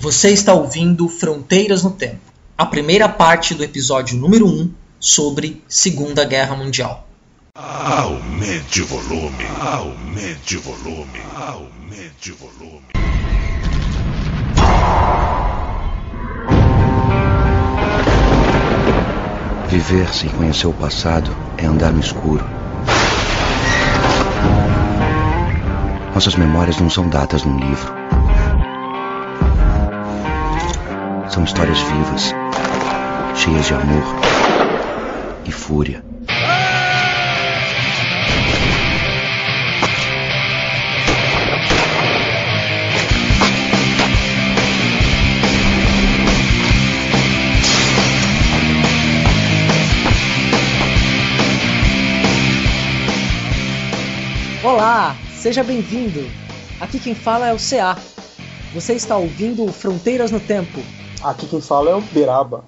Você está ouvindo Fronteiras no Tempo, a primeira parte do episódio número 1 sobre Segunda Guerra Mundial. Aumente o volume, aumente o volume, aumente o volume. Viver sem conhecer o passado é andar no escuro. Nossas memórias não são datas num livro. São histórias vivas, cheias de amor e fúria. Olá, seja bem-vindo. Aqui quem fala é o CA. Você está ouvindo Fronteiras no Tempo. Aqui quem fala é o Beraba.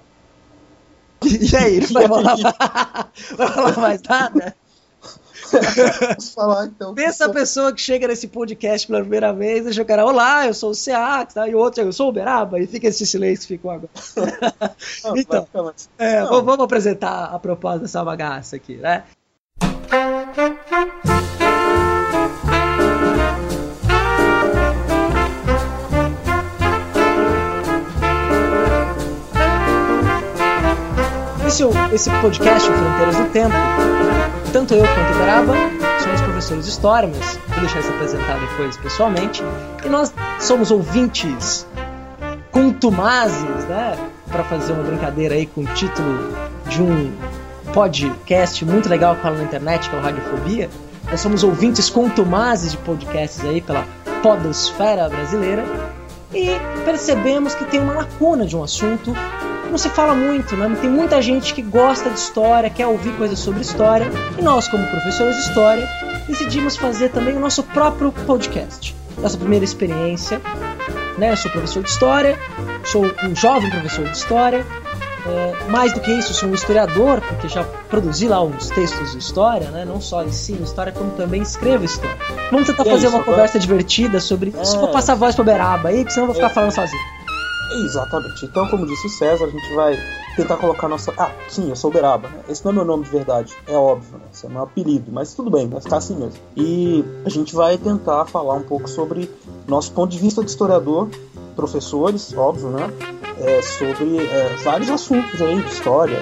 E aí, não vai falar, vai falar mais nada? Posso falar então? Pensa a pessoa que chega nesse podcast pela primeira vez, deixa o cara, olá, eu sou o CA, tá? e o outro, eu sou o Beraba, e fica esse silêncio, ficou agora. Então, é, vamos apresentar a proposta dessa bagaça aqui, né? Esse, esse podcast, Fronteiras do Tempo, tanto eu quanto o Beraba somos professores de história, mas vou deixar isso apresentar depois pessoalmente. E nós somos ouvintes contumazes, né? Para fazer uma brincadeira aí com o título de um podcast muito legal que fala na internet, que é o Radiofobia. Nós somos ouvintes contumazes de podcasts aí pela podosfera brasileira e percebemos que tem uma lacuna de um assunto não se fala muito, né? Tem muita gente que gosta de história, quer ouvir coisas sobre história, e nós, como professores de história, decidimos fazer também o nosso próprio podcast. Nossa primeira experiência, né? Eu sou professor de história, sou um jovem professor de história, é, mais do que isso, sou um historiador, porque já produzi lá uns textos de história, né? Não só ensino história, como também escrevo história. Vamos tentar E é fazer isso, uma conversa divertida sobre. É. Só vou passar a voz pro Beraba aí, porque senão eu vou ficar É. falando sozinho. Exatamente. Então, como disse o César, a gente vai tentar colocar nossa. Ah, sim, eu sou Beraba. né? Esse não é meu nome de verdade, é óbvio, né? Esse é meu apelido, mas tudo bem, vai ficar assim mesmo. E a gente vai tentar falar um pouco sobre nosso ponto de vista de historiador, professores, óbvio, né? É, sobre é, vários assuntos aí de história.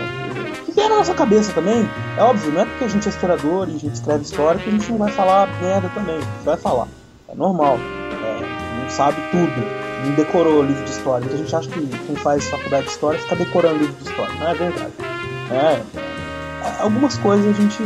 Que na nossa cabeça também. É óbvio, não é porque a gente é historiador e a gente escreve história que a gente não vai falar merda também. A gente vai falar. É normal. É, não sabe tudo não decorou o livro de história. Muita gente acha que quem faz faculdade de história fica decorando livro de história. Não é verdade. É, é, algumas coisas a gente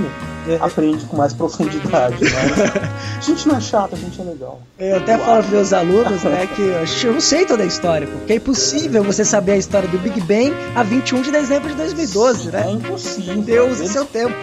É. aprende com mais profundidade, mas a gente não é chato, a gente é legal. Eu até falo pros meus alunos, né, que eu não sei toda a história, porque é impossível você saber a história do Big Bang a 21 de dezembro de 2012, É né? impossível. Deus e seu tempo.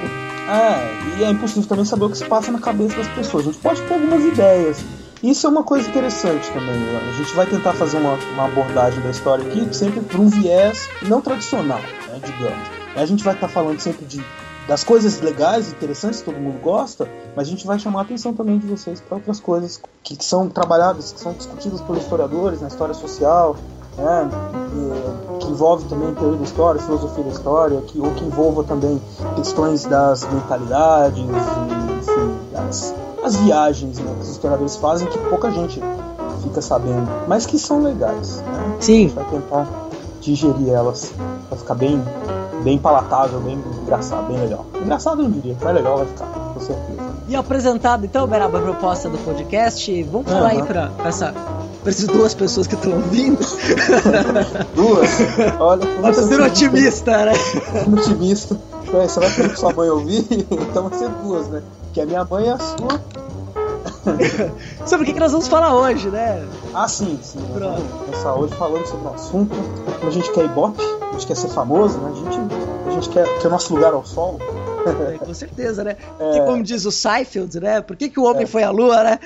É, e é impossível também saber o que se passa na cabeça das pessoas. A gente pode ter algumas ideias. Isso é uma coisa interessante também. né? A gente vai tentar fazer uma, uma abordagem da história aqui, sempre por um viés não tradicional, né, digamos. A gente vai estar falando sempre de, das coisas legais interessantes que todo mundo gosta, mas a gente vai chamar a atenção também de vocês para outras coisas que, que são trabalhadas, que são discutidas pelos historiadores na história social, né, e- que envolve também teoria da história, filosofia da história, que, ou que envolva também questões das mentalidades, enfim, das, as viagens né, que os historiadores fazem que pouca gente fica sabendo, mas que são legais. Né? A Sim, gente vai tentar digerir elas para ficar bem, bem palatável, bem engraçado, bem legal. Engraçado eu não diria, mas legal vai ficar, com certeza. e apresentado então, Beraba, a proposta do podcast, vamos falar aí Aham. pra, pra essa, pra essas duas pessoas que estão ouvindo. Duas, olha, Tá sendo otimista, né? otimista. Você vai pedir pra sua mãe ouvir? Então vai ser duas, né? Que a minha mãe é a sua. Sobre o que, que nós vamos falar hoje, né? Ah, sim, sim. Nós Pronto. vamos começar hoje falando sobre um assunto. Como a gente quer ibope, a gente quer ser famoso, né? A gente, a gente quer que o nosso lugar ao sol. É, com certeza, né? Porque como diz o Seinfeld, né? Por que, que o homem foi à lua, né?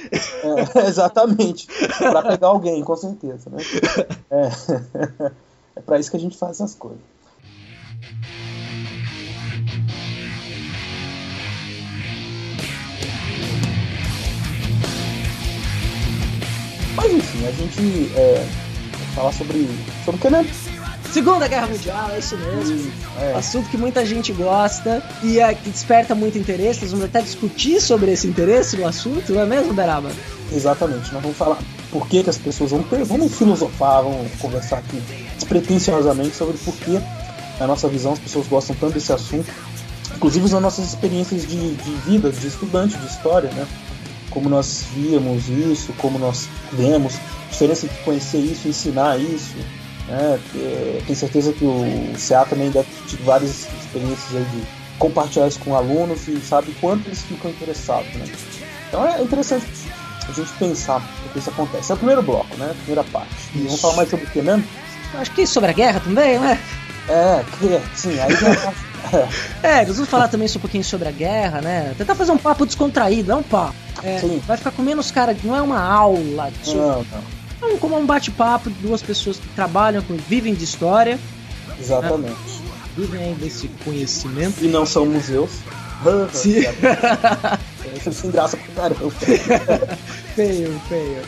É, exatamente. Pra pegar alguém, com certeza, né? É, é pra isso que a gente faz essas coisas. Mas enfim, a gente é, falar sobre. sobre o que, né? Segunda Guerra Mundial, é isso mesmo. É. Assunto que muita gente gosta e é, que desperta muito interesse. Nós vamos até discutir sobre esse interesse no assunto, não é mesmo, Beraba? Exatamente, nós vamos falar por que, que as pessoas vão ter. Vamos filosofar, vamos conversar aqui despretensiosamente sobre por que, na nossa visão, as pessoas gostam tanto desse assunto. Inclusive nas nossas experiências de, de vida, de estudante de história, né? Como nós víamos isso, como nós vemos, a diferença de conhecer isso, ensinar isso. Né? É, tenho certeza que o CA também deve ter tido várias experiências aí de compartilhar isso com alunos e sabe quanto eles ficam interessados. Né? Então é interessante a gente pensar o que isso acontece. É o primeiro bloco, né? A primeira parte. E vamos falar mais sobre o que mesmo? Acho que sobre a guerra também, né? É, que, sim, aí já é, É, nós vamos falar também um pouquinho sobre a guerra, né? Tentar fazer um papo descontraído, é um papo. É, vai ficar com menos cara, não é uma aula. não, não, É um- como um bate-papo de duas pessoas que trabalham, com, vivem de história, exatamente. vivem aí desse conhecimento. E não são museus. Sim. Sem graça pra caramba. feio, feio.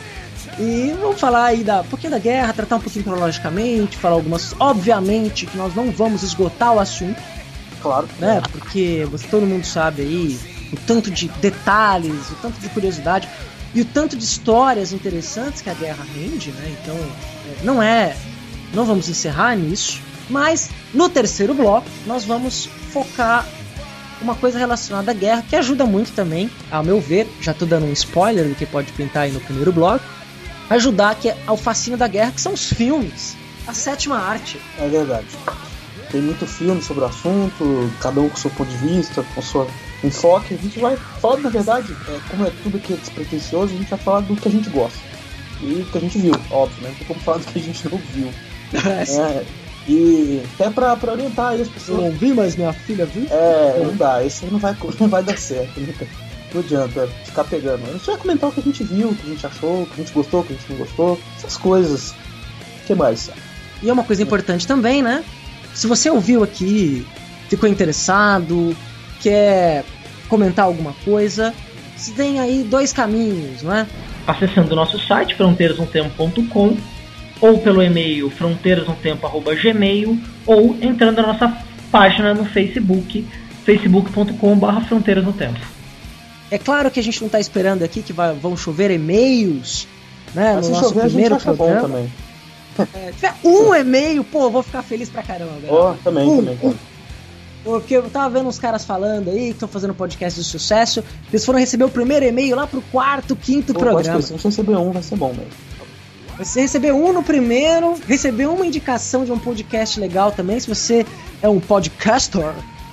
E vamos falar aí da, um pouquinho da guerra, tratar um pouquinho cronologicamente, falar algumas. Obviamente que nós não vamos esgotar o assunto, Claro. né? Porque você, todo mundo sabe aí o tanto de detalhes, o tanto de curiosidade e o tanto de histórias interessantes que a guerra rende, né? Então, é, não é. Não vamos encerrar nisso, mas no terceiro bloco nós vamos focar uma coisa relacionada à guerra que ajuda muito também, ao meu ver, já tô dando um spoiler do que pode pintar aí no primeiro bloco, ajudar que é ao fascínio da guerra, que são os filmes, a sétima arte. É verdade. Tem muito filme sobre o assunto, cada um com seu ponto de vista, com seu enfoque. A gente vai falar, na verdade, é, como é tudo que é despretensioso, a gente vai falar do que a gente gosta. E do que a gente viu, óbvio, né? Não tem como falar do que a gente não viu. É, e até pra, pra orientar aí as Eu pessoas. não vi, mas minha filha viu. É, não dá, isso aí não vai, não vai dar certo. Né? Não adianta ficar pegando. A gente vai comentar o que a gente viu, o que a gente achou, o que a gente gostou, o que a gente não gostou, essas coisas. O que mais? E é uma coisa importante também, né? Se você ouviu aqui, ficou interessado, quer comentar alguma coisa, você tem aí dois caminhos, não é? Acessando o nosso site, fronteirasnotempo.com, ou pelo e-mail fronteirasnotempo.gmail, ou entrando na nossa página no Facebook, facebook.com.br fronteiras no tempo. É claro que a gente não está esperando aqui que vai- vão chover e-mails, né? Mas no se nosso chover, a gente primeiro acha bom programa. também. É, tiver um e-mail, pô, eu vou ficar feliz pra caramba. galera. Ó, também, Um, também, cara. Porque eu tava vendo uns caras falando aí que estão fazendo podcast de sucesso. Eles foram receber o primeiro e-mail lá pro quarto, quinto Pô, programa. se gente receber um, vai ser bom mesmo. Você recebeu um no primeiro, recebeu uma indicação de um podcast legal também. Se você é um podcaster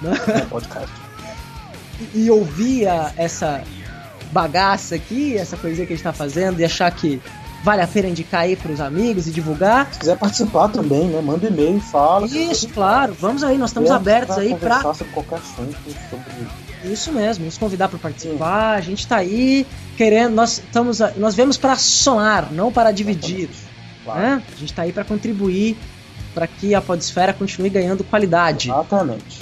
né? É podcast. e, e ouvia essa bagaça aqui, essa coisinha que a gente tá fazendo, e achar que vale a pena indicar aí pros amigos e divulgar. Se quiser participar também, né? Manda e-mail, fala. Isso, claro, vamos aí, nós estamos abertos aí conversar sobre qualquer assunto, sobre Isso mesmo, nos convidar para participar. A gente tá aí querendo, nós estamos, nós viemos para somar, não para dividir, Claro. né? A gente tá aí para contribuir para que a podesfera continue ganhando qualidade. Exatamente.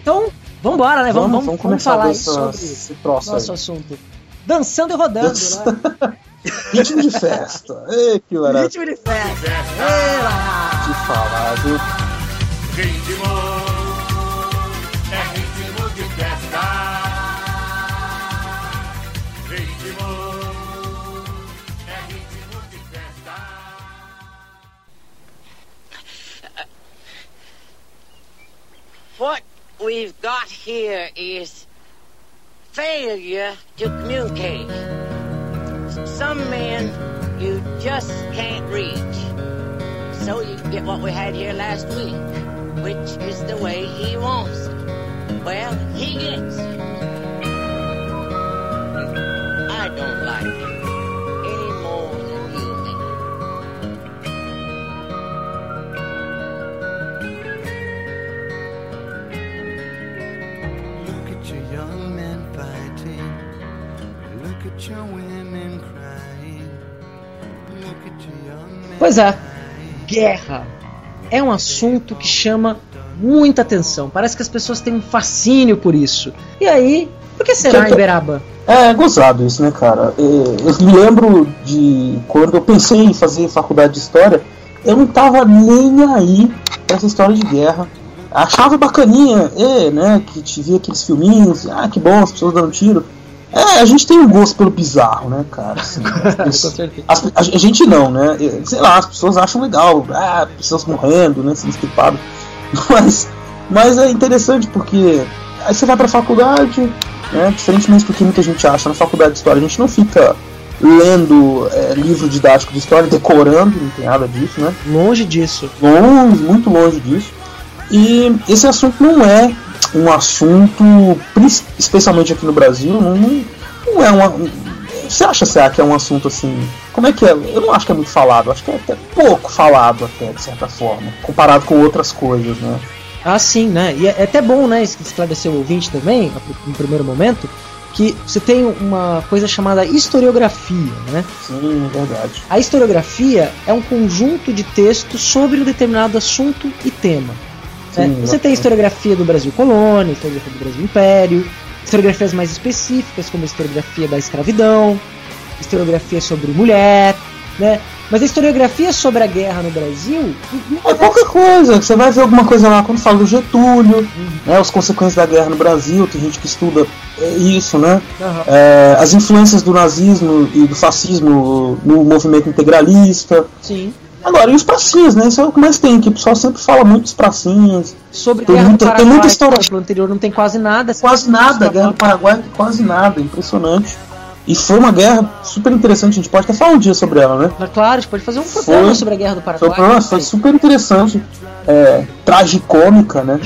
Então, vamos embora, né? Vamos, Vamos, vamos, vamos falar sobre esse troço nosso aí. assunto. Dançando e rodando, né? Ritmo de festa. Ei, que maravilha Ritmo de festa. Ei, lá. de falar, viu? Ritmo é ritmo de festa. Ritmo é ritmo de festa. What we've got here is failure to communicate. Some men you just can't reach. So you get what we had here last week, which is the way he wants. Well, he gets. I don't like it your young Pois é, guerra é um assunto que chama muita atenção. Parece que as pessoas têm um fascínio por isso. E aí, por que será, Iberaba? É gozado isso, né, cara? É, Eu me lembro de quando eu pensei em fazer faculdade de história, eu não tava nem aí pra essa história de guerra. Achava bacaninha, é, né? Que te via aqueles filminhos, ah, que bom, as pessoas dando tiro. É, a gente tem um gosto pelo bizarro, né, cara? Assim, Com certeza. as- a, a gente não, né? Sei lá, as pessoas acham legal, ah, pessoas morrendo, né? Sendo estripadas. Mas, mas é interessante porque aí você vai pra faculdade, né? Diferentemente do que muita gente acha, na faculdade de história a gente não fica lendo é, livro didático de história, decorando, não tem nada disso, né? Longe disso. longe, muito longe disso. E esse assunto não é um assunto, especialmente aqui no Brasil, não, não é uma. um- Você acha, Cé, que é um assunto assim. Como é que é? Eu não acho que é muito falado, acho que é até pouco falado, até, de certa forma, comparado com outras coisas, né? Ah, sim, né? E é é até bom, né, esclarecer o ouvinte também, no primeiro momento, que você tem uma coisa chamada historiografia, né? Sim, é verdade. A historiografia é um conjunto de textos sobre um determinado assunto e tema. Né? Sim, Você tem historiografia do Brasil colônia, historiografia do Brasil império, historiografias mais específicas, como a historiografia da escravidão, historiografia sobre mulher, né? Mas a historiografia sobre a guerra no Brasil É pouca coisa, você vai ver alguma coisa lá quando fala do Getúlio, né, as consequências da guerra no Brasil, tem gente que estuda é, isso, né? Aham. É, as influências do nazismo e do fascismo no movimento integralista. Sim. Agora, e os pracinhas, né? Isso é o que mais tem, que o pessoal sempre fala muito dos pracinhas. Sobre Tem Guerra muita- do tem Paraguai, muita história. no anterior não tem quase nada. Quase nada, Guerra do Paraguai, quase nada, impressionante. E foi uma guerra super interessante, a gente pode até falar um dia sobre ela, né? Mas Claro, a gente pode fazer um programa Foi. sobre a Guerra do Foi, Paraguai. uma- foi super interessante, é, tragicômica, né?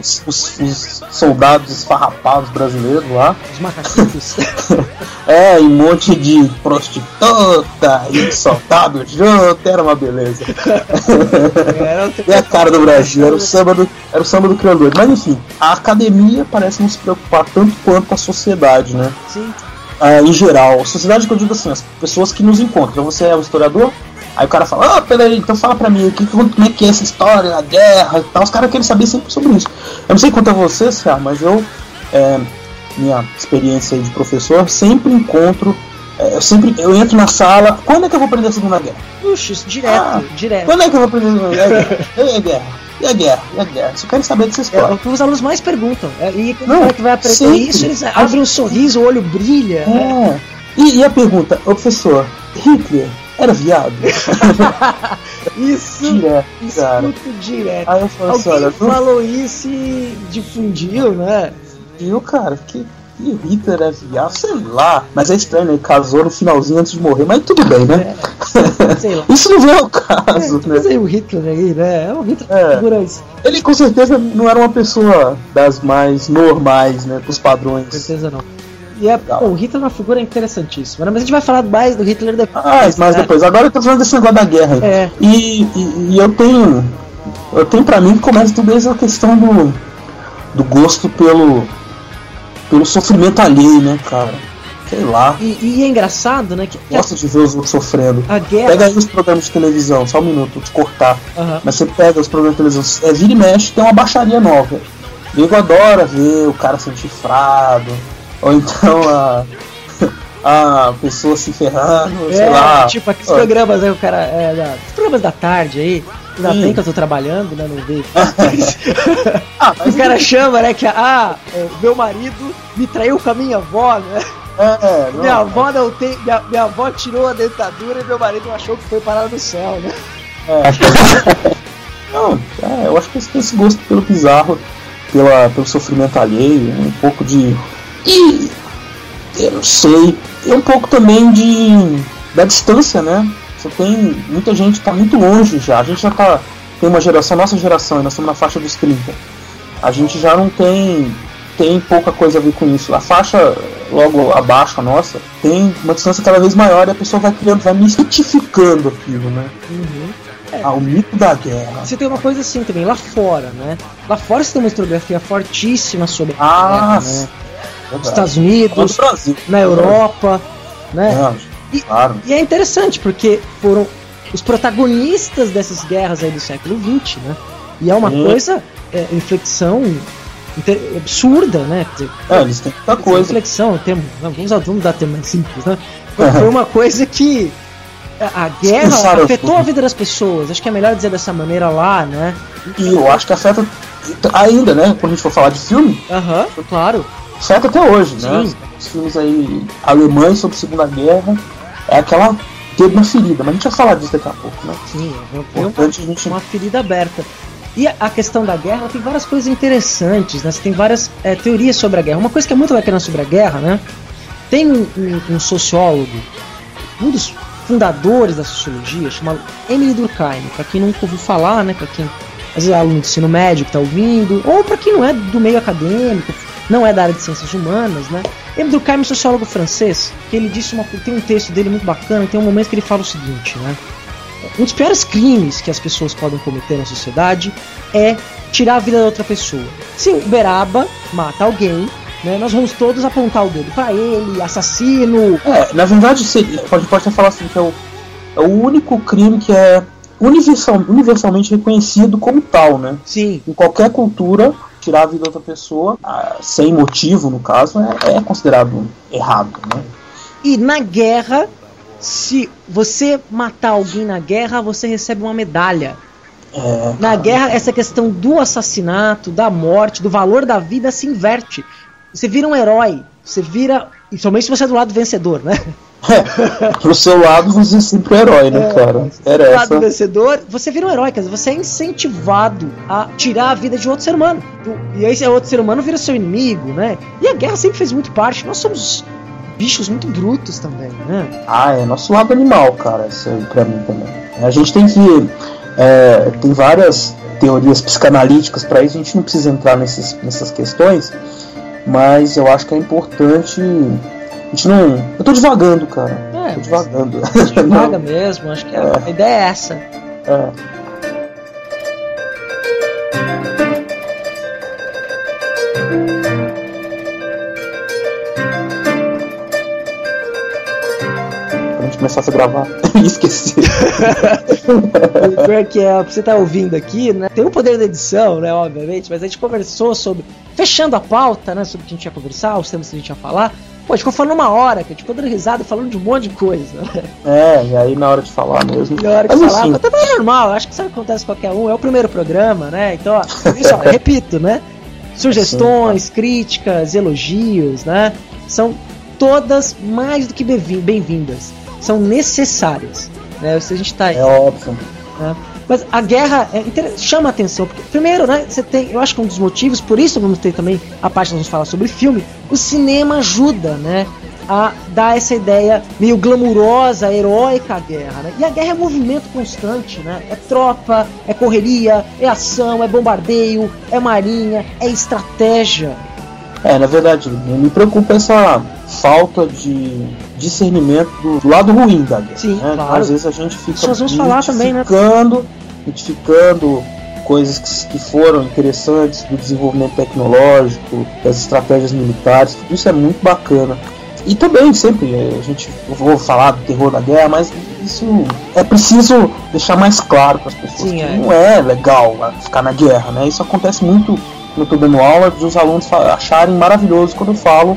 Os, os- os soldados esfarrapados brasileiros lá. Os macaquitos. É, e um monte de prostituta e soldado junto, era uma beleza. E a cara do Brasil, era o samba do, era o samba do criador. Mas enfim, a academia parece não se preocupar tanto quanto a sociedade, né? Sim. Ah, em geral, sociedade que eu digo assim, as pessoas que nos encontram. Então você é um historiador, aí o cara fala, ah, peraí, então fala pra mim, que, como é que é essa história, a guerra e tal. Os caras querem saber sempre sobre isso. Eu não sei quanto a você, Cia, mas eu, é, minha experiência de professor, sempre encontro, é, eu sempre, eu entro na sala, quando é que eu vou aprender a Segunda Guerra? Puxa, direto, Ah. direto. Quando é que eu vou aprender a Segunda Guerra? Guerra? E a guerra? E a guerra? Só quero saber dessa É história. o que os alunos mais perguntam. É, e quando Não, o cara que vai aprender sempre. isso, eles abrem um sorriso, o olho brilha. né? É. E, e a pergunta, ô professor, Hitler era viado? Isso, Direto, cara. escuto direto. Aí eu falo assim, Alguém olha, falou isso e difundiu, né? viu, cara? Que, que Hitler é viado? Sei lá. Mas é estranho, né? Ele casou no finalzinho antes de morrer, mas tudo bem, né? Sei lá. Isso não vem ao caso, É, né? mas aí o Hitler aí, né? É o Hitler É. figura isso. Ele com certeza não era uma pessoa das mais normais, né? Com padrões. certeza não. E é, pô, o Hitler é uma figura interessantíssima, né? Mas a gente vai falar mais do Hitler depois. Ah, mas né? depois. Agora eu tô falando desse negócio da guerra. É. E, e, e eu tenho. Eu tenho pra mim que começa tudo desde a questão do. do gosto pelo. Pelo sofrimento alheio, né, cara? Sei lá. E, e é engraçado, né? Que, que a, Gosto de ver os outros sofrendo. a guerra. Pega aí os programas de televisão, só um minuto, vou te cortar. Aham. Mas você pega os programas de televisão, é, vira e mexe, tem uma baixaria nova. Nego adora ver o cara sendo chifrado, ou então a, a pessoa se ferrando, sei É, lá. tipo aqueles Ó, programas aí, o cara. É, da, os programas da tarde aí. Ainda Sim. bem que eu tô trabalhando, né? Não vejo. Ah, o cara chama, né? Que ah, é, meu marido me traiu com a minha avó, né? é, não, minha avó não tem. Minha, minha avó tirou a dentadura e meu marido achou que foi parar no céu, né? é. Não, é, eu acho que tem esse gosto pelo bizarro, pela, pelo sofrimento alheio, um pouco de. E eu não sei, e um pouco também de. da distância, né? Você tem. Muita gente tá muito longe já. A gente já tá. Tem uma geração, nossa geração, nós estamos na faixa dos 30. A gente já não tem. Tem pouca coisa a ver com isso. A faixa logo abaixo, a nossa, tem uma distância cada vez maior e a pessoa vai criando, vai mistificando aquilo, né? Ah, o mito da guerra. Você tem uma coisa assim também, lá fora, né? Lá fora você tem uma historiografia fortíssima sobre a Ah, guerra, né? Nos Estados Unidos, na Europa, né? Não, E- claro. E é interessante porque foram os protagonistas dessas guerras aí do século XX, né? E é uma Sim. coisa, é, inflexão absurda, né? Dizer, É, eles têm muita coisa. Inflexão, termo, não, vamos, usar- vamos dar termo mais simples, né? Foi, foi uma coisa que a guerra afetou a vida das pessoas. Acho que é melhor dizer dessa maneira lá, né? E eu acho que afeta ainda, né? Quando a gente for falar de filme, Aham, claro. afeta até hoje, né? Sim. Os filmes aí alemães sobre a Segunda Guerra é aquela dedo na ferida, mas a gente vai falar disso daqui a pouco, né? Sim, é uma- gente uma ferida aberta. E a- questão da guerra tem várias coisas interessantes, né? Você tem várias é, teorias sobre a guerra. Uma coisa que é muito bacana sobre a guerra, né? Tem um, um- um sociólogo, um dos fundadores da sociologia, chamado Emily Durkheim. Para quem nunca ouviu falar, né? Para quem às vezes é aluno de ensino médio que está ouvindo, ou para quem não é do meio acadêmico, não é da área de ciências humanas, né? Durkheim é um sociólogo francês, que ele disse uma, tem um texto dele muito bacana, tem um momento que ele fala o seguinte, né? Um dos piores crimes que as pessoas podem cometer na sociedade é tirar a vida da outra pessoa. Se o Beraba mata alguém, né, nós vamos todos apontar o dedo pra ele, assassino. É, na verdade, gente pode até falar assim que é o, é o único crime que é universal, universalmente reconhecido como tal, né? Sim, Em qualquer cultura, tirar a vida da outra pessoa, ah, sem motivo, no caso, é, é considerado errado, né? e na guerra, se você matar alguém na guerra, você recebe uma medalha. É, Na guerra, essa questão do assassinato, da morte, do valor da vida se inverte. Você vira um herói. Você vira. E somente se você é do lado vencedor, né? pro seu lado, você é sempre o herói, né, cara? Era do lado essa. vencedor, você vira um herói, quer dizer, você é incentivado a tirar a vida de outro ser humano. E aí esse outro ser humano vira seu inimigo, né? E a guerra sempre fez muito parte. Nós somos bichos muito brutos também, né? Ah, é nosso lado animal, cara, isso aí pra mim também. A gente tem que. é, tem várias teorias psicanalíticas pra isso, a gente não precisa entrar nesses, nessas questões, mas eu acho que é importante. A gente não. Eu tô devagando, cara. É, Tô devagando. Vaga mesmo, acho que a, a ideia é essa. É. começasse a gravar, esqueci. O pior é que é, você tá ouvindo aqui, né? Tem o poder da edição, né? Obviamente, mas a gente conversou sobre. Fechando a pauta, né? Sobre o que a gente ia conversar, os temas que a gente ia falar. Pô, a gente ficou falando uma hora, que a gente ficou dando risada e falando de um monte de coisa. Né? É, e aí na hora de falar mesmo. E a hora que Mas falar, assim, tá tudo normal, acho que isso acontece com qualquer um, é o primeiro programa, né? Então, ó, isso, ó, repito, né? Sugestões, críticas, elogios, né? São todas mais do que bem- bem-vindas. São necessárias. Né? Se a gente tá é óbvio. né? Mas a guerra é chama a atenção, porque, primeiro, né, você tem, eu acho que um dos motivos, por isso vamos ter também a parte que vamos falar sobre filme, o cinema ajuda, né, a dar essa ideia meio glamurosa, heróica à guerra, né? E a guerra é movimento constante, né? É tropa, é correria, é ação, é bombardeio, é marinha, é estratégia. É, na verdade, me preocupa essa falta de discernimento do, do lado ruim da guerra. Sim, né? claro. Às vezes a gente fica nós vamos falar também, né? identificando, identificando coisas que, foram interessantes do desenvolvimento tecnológico, das estratégias militares, tudo isso é muito bacana. E também sempre eh, a gente eu vou falar do terror da guerra, mas isso é preciso deixar mais claro para as pessoas Sim, que é. não é legal ah, ficar na guerra, né? Isso acontece muito eu tô dando aula de os alunos acharem maravilhoso quando eu falo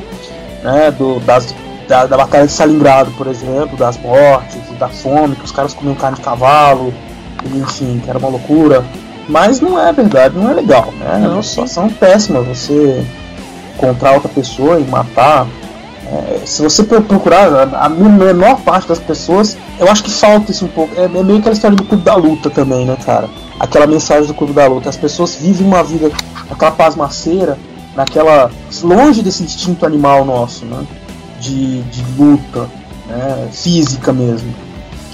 né, do, das, da, da batalha de Stalingrado, por exemplo, das mortes, da fome, que os caras comiam carne de cavalo, enfim, que era uma loucura. Mas não é verdade, não é legal, né? É uma situação péssima você encontrar outra pessoa e matar. É, se você pro- procurar a, a menor parte das pessoas, eu acho que falta isso um pouco. É, é meio aquela história do clube da luta também, né, cara? Aquela mensagem do clube da luta. As pessoas vivem uma vida, aquela pasmaceira, naquela. longe desse instinto animal nosso, né? De, de luta, né? Física mesmo.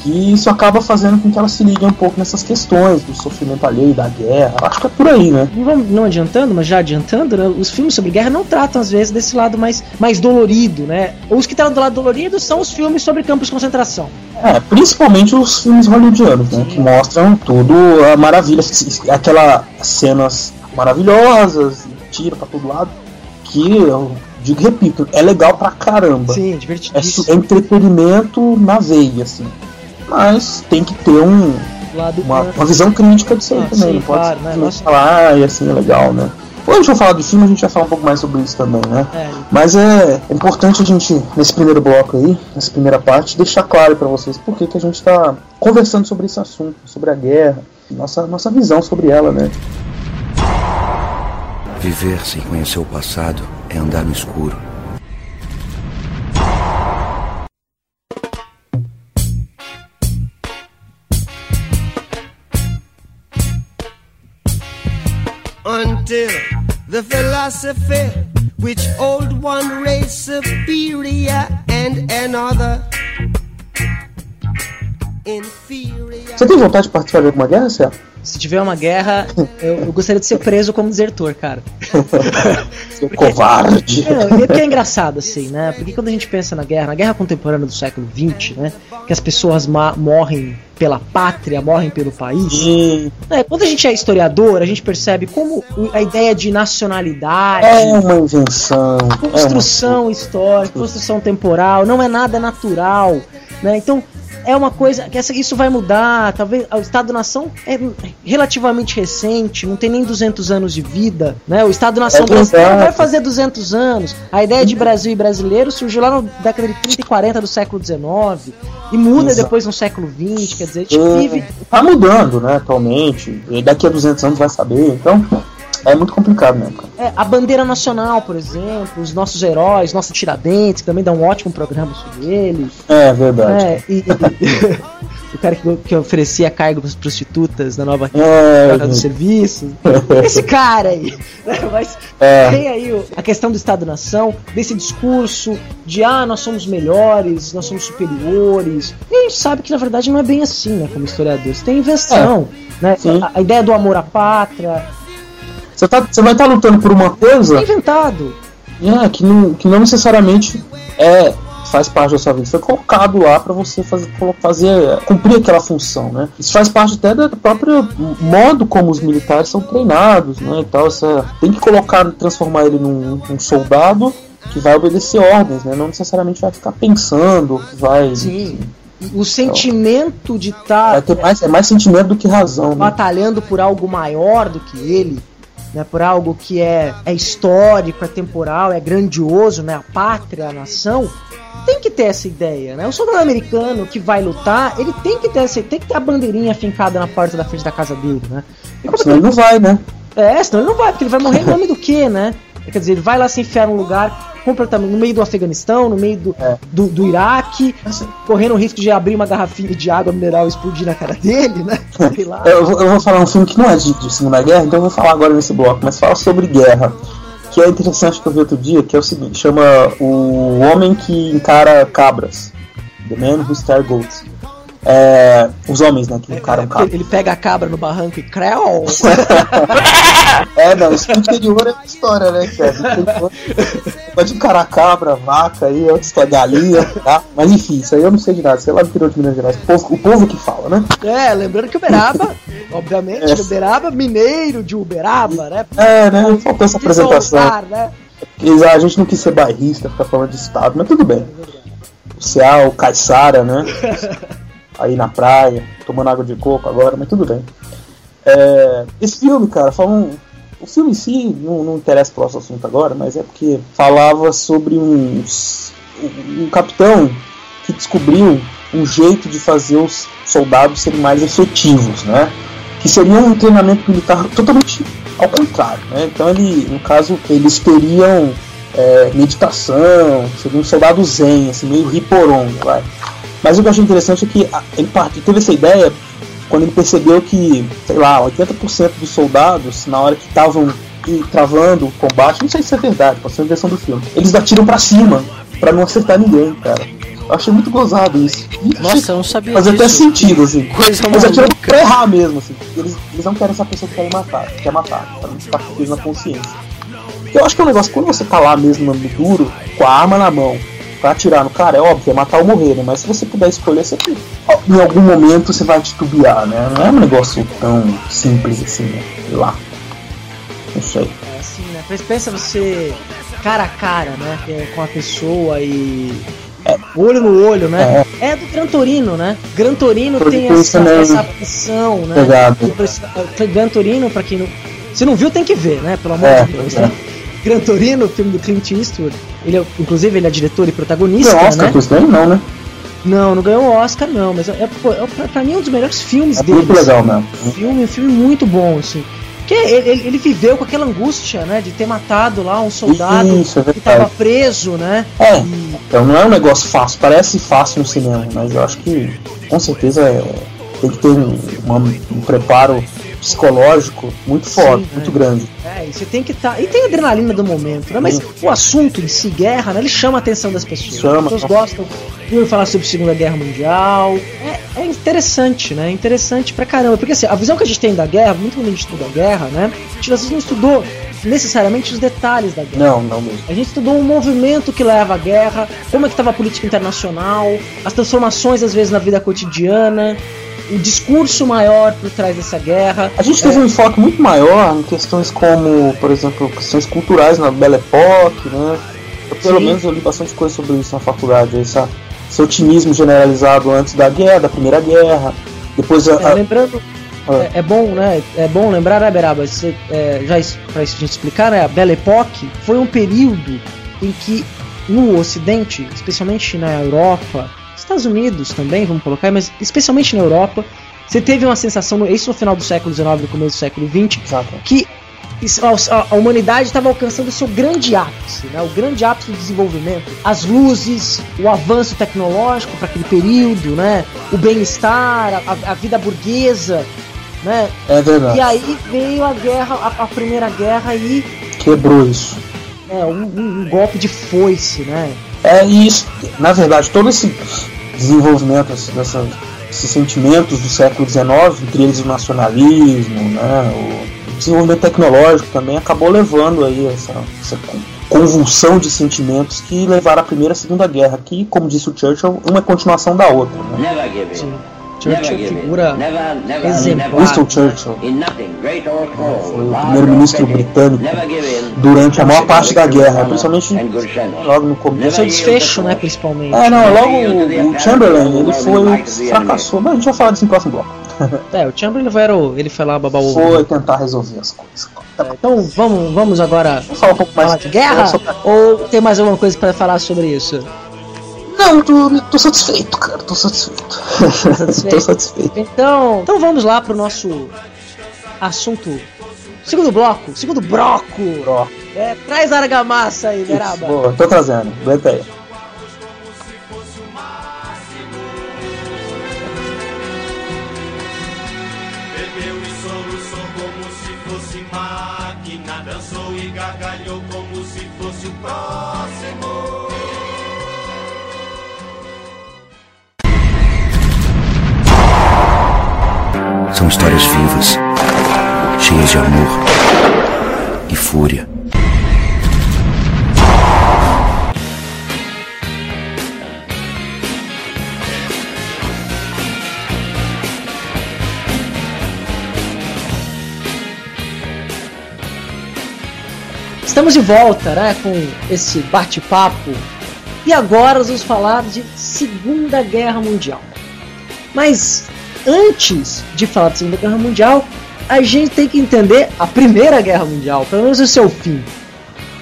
Que isso acaba fazendo com que elas se liguem um pouco nessas questões do sofrimento alheio, da guerra. Acho que é por aí, né? Não, não adiantando, mas já adiantando, né, os filmes sobre guerra não tratam às vezes desse lado mais, mais dolorido, né? Os que tratam do lado dolorido são os filmes sobre campos de concentração. É, principalmente os filmes hollywoodianos, né? Que mostram tudo a maravilha, aquelas cenas maravilhosas, tira pra todo lado, que eu digo e repito, é legal pra caramba. Sim, É, divertidíssimo. su- é entretenimento na veia, assim. Mas tem que ter um, lado uma, uma visão crítica disso aí Ah, também. sim, não pode claro, né? Nossa. falar, ah, e assim é legal, né? Quando a gente for falar do filme, a gente vai falar um pouco mais sobre isso também, né? É, Mas é importante a gente, nesse primeiro bloco aí, nessa primeira parte, deixar claro pra vocês por que que a gente tá conversando sobre esse assunto, sobre a guerra, nossa, nossa visão sobre ela, né? Viver sem conhecer o passado é andar no escuro. until the philosophy which old one race superior and another inferior. Você tem vontade de participar de alguma guerra, Céu? Se tiver uma guerra, eu, eu gostaria de ser preso como desertor, cara. Seu covarde. É, porque é engraçado, assim, né? Porque quando a gente pensa na guerra, na guerra contemporânea do século XX, né? Que as pessoas morrem pela pátria, morrem pelo país. Né, quando a gente é historiador, a gente percebe como a ideia de nacionalidade, é uma invenção. É uma... construção histórica, construção temporal, não é nada natural, né? Então é uma coisa que essa, isso vai mudar. Talvez o Estado-nação é relativamente recente, não tem nem 200 anos de vida, né? O Estado-nação É brasileiro vai fazer 200 anos. A ideia de Brasil e brasileiro surgiu lá na década de 30 e 40 do século XIX e muda Exato. depois no século XX. Quer dizer, a gente É, vive Tá mudando, né, atualmente. E daqui a 200 anos vai saber. Então, é muito complicado, né, cara? É, a bandeira nacional, por exemplo, os nossos heróis, nosso Tiradentes, que também dá um ótimo programa sobre ele. É verdade. É, e, e- o cara que, que oferecia cargo para as prostitutas na nova É, casa do serviço. Esse cara aí. né? Mas É. tem aí o- a questão do Estado-nação, desse discurso de ah, nós somos melhores, nós somos superiores. E a gente sabe que na verdade não é bem assim, né? Como historiadores. Tem invenção. Né? Sim. A, a ideia do amor à pátria Você, tá, você vai estar lutando por uma é coisa inventado. é, que, não, que não necessariamente é faz parte da sua vida. Foi colocado lá para você fazer, fazer, cumprir aquela função, né? Isso faz parte até do próprio modo como os militares são treinados, né? E tal, essa, tem que colocar, transformar ele num, num soldado que vai obedecer ordens, né? Não necessariamente vai ficar pensando, vai, Sim. O sentimento de estar vai ter mais, é mais sentimento do que razão, né? batalhando por algo maior do que ele, né, por algo que é, é histórico, é temporal, é grandioso, né, a pátria, a nação, tem que ter essa ideia, né? O soldado americano que vai lutar, ele tem que ter essa, tem que ter a bandeirinha fincada na porta da frente da casa dele, né? E como Senão ele não vai, né? é, senão ele não vai, porque ele vai morrer em nome do quê, né? Quer dizer, ele vai lá se enfiar num lugar completamente no meio do Afeganistão, no meio do, É. do, do Iraque, correndo o risco de abrir uma garrafinha de água mineral e explodir na cara dele, né? Lá. Eu, vou- eu vou falar um filme que não é de, de Segunda Guerra, então eu vou falar agora nesse bloco, mas fala sobre guerra. Que é interessante que eu vi outro dia, que é o seguinte, chama O Homem que Encara Cabras. The Man Who Stare Goats. É, os homens, né, que encaram É, cabras. ele pega a cabra no barranco e creu. É, não, isso interior é outra história, né, cara? Pode encarar cabra, vaca aí, outra história, galinha, tá? Mas enfim, isso aí eu não sei de nada, sei lá do interior de Minas Gerais. O povo, o povo que fala, né? É, lembrando que Uberaba, obviamente, É. Uberaba, mineiro de Uberaba, né? É, né? Faltou essa apresentação. Desousar, né? A gente não quis ser bairrista, ficar falando de estado, mas tudo bem. O Ceal, o Caiçara, né? Aí na praia, tomando água de coco agora, mas tudo bem. É, esse filme, cara, fala um, o filme em si não, não interessa pro nosso assunto agora, mas é porque falava sobre um, um capitão que descobriu um jeito de fazer os soldados serem mais efetivos, né? Que seria um treinamento militar totalmente ao contrário, né? Então ele, no caso, eles teriam é, meditação, seria um soldado zen, assim, meio riporongo, vai. Mas o que eu achei interessante é que ele parte, teve essa ideia quando ele percebeu que, sei lá, 80% dos soldados, na hora que estavam travando o combate, não sei se é verdade, pode ser uma versão do filme, eles atiram pra cima, pra não acertar ninguém, cara. Eu achei muito gozado isso. Nossa, eu não sabia Faz até sentido, assim. Coisa Eles atiram pra errar mesmo, assim. Eles, eles não querem essa pessoa que quer matar, que quer matar, pra não ficar preso na consciência. Eu acho que é um negócio, quando você tá lá mesmo no duro, com a arma na mão, pra atirar no cara, é óbvio, é matar ou morrer, né? Mas se você puder escolher, você, em algum momento você vai titubear, né? Não é um negócio tão simples assim, né? Sei lá. Não sei. É assim, né? Pensa você cara a cara, né? é, Com a pessoa e. Olho no olho, né? É, do Gran Torino, né? Gran Torino Tô tem essa, também. essa pressão, né? Exato. Gran Torino, pra quem não. Se não viu, tem que ver, né? Pelo amor É, de Deus. é. Gran Torino, filme do Clint Eastwood. Ele é, inclusive, ele é diretor e protagonista, Não, Oscar né? isso daí não, né? Não, não ganhou o Oscar, não. Mas é, é, é, pra, pra mim é um dos melhores filmes É dele. muito legal mesmo. Um filme, um filme muito bom, assim. Porque ele, ele- ele viveu com aquela angústia, né? De ter matado lá um soldado Isso, é que tava verdade. preso, né? É, E- então não é um negócio fácil, parece fácil no cinema, mas eu acho que com certeza é- tem que ter um, uma- um preparo psicológico muito forte, Sim, muito é. grande. É, e você tem que estar. E tem a adrenalina do momento, né? Mas o assunto em si, guerra, né? Ele chama a atenção das pessoas. Chama. As pessoas gostam de falar sobre a Segunda Guerra Mundial. É, é interessante, né? É interessante pra caramba. Porque assim, a visão que a gente tem da guerra, muito quando a gente estuda a guerra, né? A gente às vezes não estudou necessariamente os detalhes da guerra. Não, não mesmo. A gente estudou um movimento que leva à guerra, como é que estava a política internacional, as transformações às vezes na vida cotidiana, o discurso maior por trás dessa guerra. A gente teve um enfoque muito maior em questões como, por exemplo, questões culturais na Belle Époque, né? Eu, pelo Sim. menos eu li bastante coisa sobre isso na faculdade, essa, esse otimismo generalizado antes da guerra, da Primeira Guerra, depois a, É, lembrando, Ah. é, é bom, né? É bom lembrar, né, Beraba? Você, é, já isso a gente explicar, né? A Belle Époque foi um período em que no Ocidente, especialmente na Europa, Estados Unidos também, vamos colocar, mas especialmente na Europa, você teve uma sensação, no- isso no final do século XIX, no começo do século XX, Exato. que a, humanidade estava alcançando o seu grande ápice, né? o grande ápice do desenvolvimento. As luzes, o avanço tecnológico para aquele período, né? o bem-estar, a, a- vida burguesa. Né? É verdade. E aí veio a guerra, a, a primeira guerra e Quebrou isso. né, um, um- um golpe de foice, né? É e isso, na verdade, todo esse desenvolvimento, esse- dessa- esses sentimentos do século XIX, entre eles o nacionalismo, né, o desenvolvimento tecnológico também acabou levando aí essa, essa con- convulsão de sentimentos que levaram à Primeira e Segunda Guerra, que, como disse o Churchill, uma é continuação da outra. Né? Churchill figura exemplar. Winston Churchill foi o primeiro-ministro britânico durante a maior parte da guerra, principalmente logo no começo. seu desfecho, né, principalmente. É, não, logo o, Chamberlain, ele foi o que fracassou, mas a gente vai falar disso no próximo bloco. É, o Chamberlain foi, era o- ele foi lá babar o. Foi tentar resolver as coisas. Bom. Então vamos, vamos agora Vamos falar um pouco mais de guerra? sobre- Ou tem mais alguma coisa para falar sobre isso? Não, tô, tô satisfeito, cara, tô satisfeito. satisfeito? tô satisfeito. Então, então vamos lá pro nosso assunto. Segundo bloco, segundo broco. Ó, É, traz a argamassa aí, Beraba. boa, tô trazendo, aguenta aí. São histórias vivas, cheias de amor e fúria. Estamos de volta, né, com esse bate-papo. E agora vamos falar de Segunda Guerra Mundial. Mas antes de falar de Segunda Guerra Mundial, a gente tem que entender a Primeira Guerra Mundial, pelo menos o seu fim.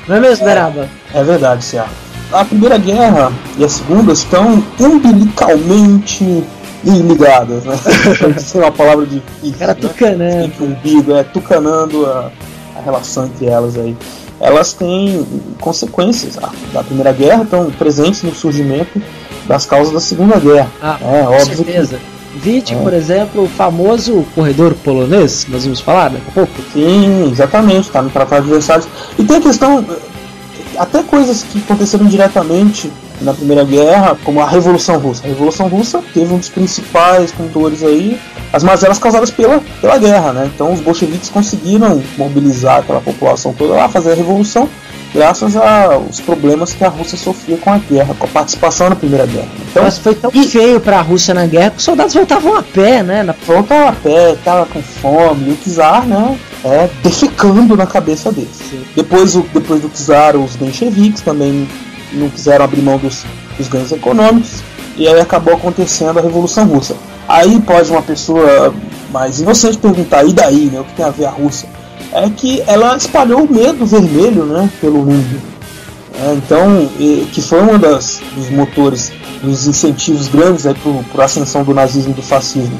Não é mesmo, Beraba? É verdade, Cia. A Primeira Guerra e a Segunda estão umbilicalmente ligadas, né? Isso é uma palavra difícil. Cara né? tucanando. Que umbigo, é tucanando a, a relação entre elas aí. Elas têm consequências ah, da Primeira Guerra, estão presentes no surgimento das causas da Segunda Guerra. Ah, é com óbvio certeza. Vite, É. por exemplo, o famoso corredor polonês, nós vamos falar daqui a pouco. Sim, exatamente, está no Tratado de Versalhes. E tem a questão, até coisas que aconteceram diretamente na Primeira Guerra, como a Revolução Russa. A Revolução Russa teve um dos principais condutores aí, as mazelas causadas pela, pela guerra, né? Então os bolcheviques conseguiram mobilizar aquela população toda lá, fazer a revolução, graças aos problemas que a Rússia sofria com a guerra, com a participação na Primeira Guerra. Então, Mas foi tão feio pra Rússia na guerra que os soldados voltavam a pé, né? Na... voltava a pé, tava com fome, e o czar, né, é, defecando na cabeça deles. Depois, o, depois do czar, os mencheviques também não quiseram abrir mão dos, dos ganhos econômicos, e aí acabou acontecendo a Revolução Russa. Aí pode uma pessoa mais inocente perguntar, e daí, né, o que tem a ver a Rússia? É que ela espalhou o medo vermelho né, pelo mundo. É, então, e- que foi um das, dos motores, dos incentivos grandes para a ascensão do nazismo e do fascismo.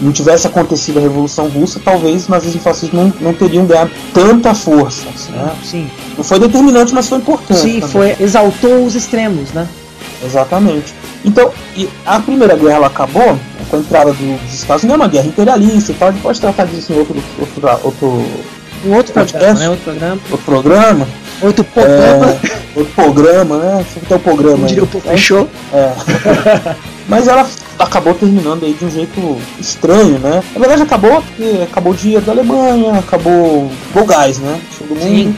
Não tivesse acontecido a Revolução Russa, talvez o nazismo e o fascismo não, não teriam ganhado tanta força. Né? Sim, Não foi determinante, mas foi importante. sim, também. foi exaltou os extremos, né? Exatamente. Então, a Primeira Guerra ela acabou com a entrada do- dos Estados Unidos, é uma guerra imperialista e tal. A gente pode tratar disso em outro, outro, outro, Um outro Podcast. programa, né? Outro programa. outro programa. Outro programa. É, outro programa, né? Sempre tem um programa. Diria o fechou. É. Mas ela acabou terminando aí de um jeito estranho, né? Na verdade acabou porque acabou o dinheiro da Alemanha, acabou o gás, né? Todo mundo. Sim.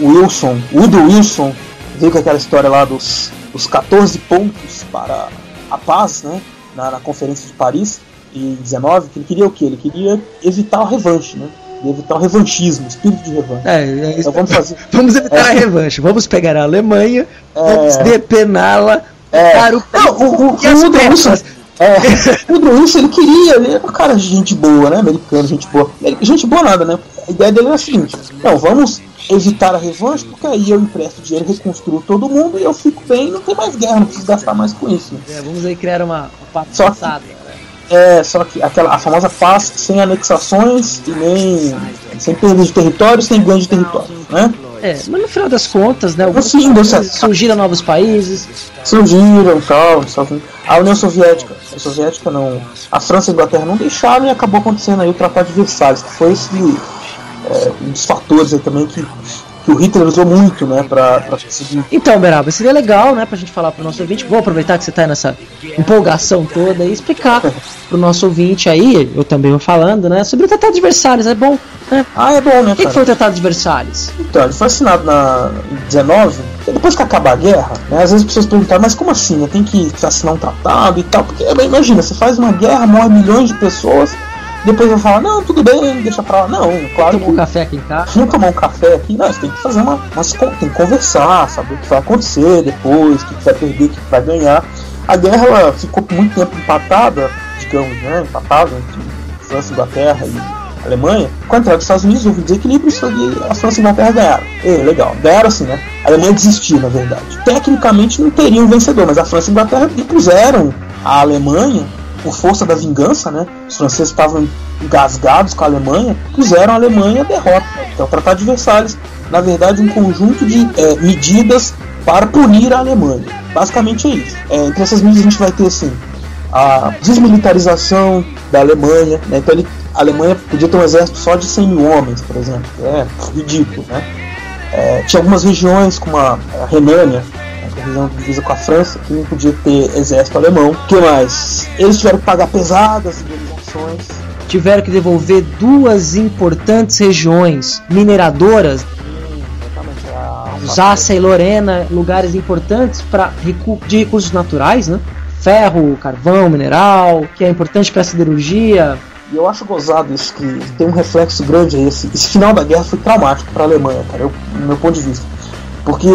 O Wilson, o Udo Wilson, veio com aquela história lá dos, dos 14 pontos para a paz, né? Na, na conferência de Paris, em 19, que ele queria o quê? Ele queria evitar o revanche, né? Evitar o revanchismo, o espírito de revanche. É, é isso. Então vamos fazer. Vamos evitar É. a revanche. Vamos pegar a Alemanha, vamos É. depená-la É. para o Não, o, o, e as o peças. é, o ele queria, ele era um cara de gente boa, né? Americano, gente boa. Gente boa nada, né? A ideia dele era a seguinte: não, vamos evitar a revanche, porque aí eu empresto dinheiro, reconstruo todo mundo e eu fico bem, não tem mais guerra, não preciso gastar mais com isso. É, vamos aí criar uma, uma Só- passada. É, só que aquela, a famosa paz sem anexações e nem sem perda de território, sem ganho de território, né? É, mas no final das contas, né? Sim, surgiram novos países. surgiram tal, que a União Soviética, a União Soviética não, a França e a Inglaterra não deixaram e acabou acontecendo aí o Tratado de Versalhes, que foi esse é, um dos fatores aí também que, que o Hitler usou muito, né, pra, pra conseguir. Então, Beraba, seria legal, né, pra gente falar pro nosso ouvinte. Vou aproveitar que você tá nessa empolgação toda e explicar pro nosso ouvinte aí, eu também vou falando, né, sobre o Tratado de Versalhes. É bom, né? Ah, é bom, né, O que, foi o Tratado de Versalhes? Então, ele foi assinado na em 19, e depois que acabar a guerra, né, às vezes as pessoas perguntaram, mas como assim? né, Tem que assinar um tratado e tal? Porque, imagina, você faz uma guerra, morre milhões de pessoas, depois vai falar, não, tudo bem, deixa pra lá. Não, claro Tomou um café aqui em casa. Vamos tomar um café aqui? Não, você tem que fazer uma. Con- tem que conversar, saber o que vai acontecer depois, o que vai perder, o que vai ganhar. A guerra ela ficou por muito tempo empatada, digamos, né? Empatada entre França, Inglaterra e Alemanha. Com a entrada dos Estados Unidos, houve desequilíbrio e a França e a Inglaterra ganharam. E, legal, ganharam assim, né? A Alemanha desistiu, na verdade. Tecnicamente não teria um vencedor, mas a França e a Inglaterra impuseram a Alemanha por força da vingança, né? Os franceses estavam engasgados com a Alemanha, puseram a Alemanha à derrota. Então, o Tratado de Versalhes, na verdade, um conjunto de é, medidas para punir a Alemanha. Basicamente é isso. É, entre essas medidas a gente vai ter assim a desmilitarização da Alemanha, né? Então ele, a Alemanha podia ter um exército só de 100 mil homens, por exemplo. É ridículo, né? É, tinha algumas regiões, como a, a Renânia, região divisa com a França, que não podia ter exército alemão. O que mais? Eles tiveram que pagar pesadas indenizações. Tiveram que devolver duas importantes regiões mineradoras, a- Alsácia e Lorena, lugares importantes para recu de recursos naturais, né? Ferro, carvão, mineral, que é importante para a siderurgia. E eu acho gozado isso, que tem um reflexo grande aí. Esse, esse final da guerra foi traumático para a Alemanha, cara, eu, do meu ponto de vista. Porque,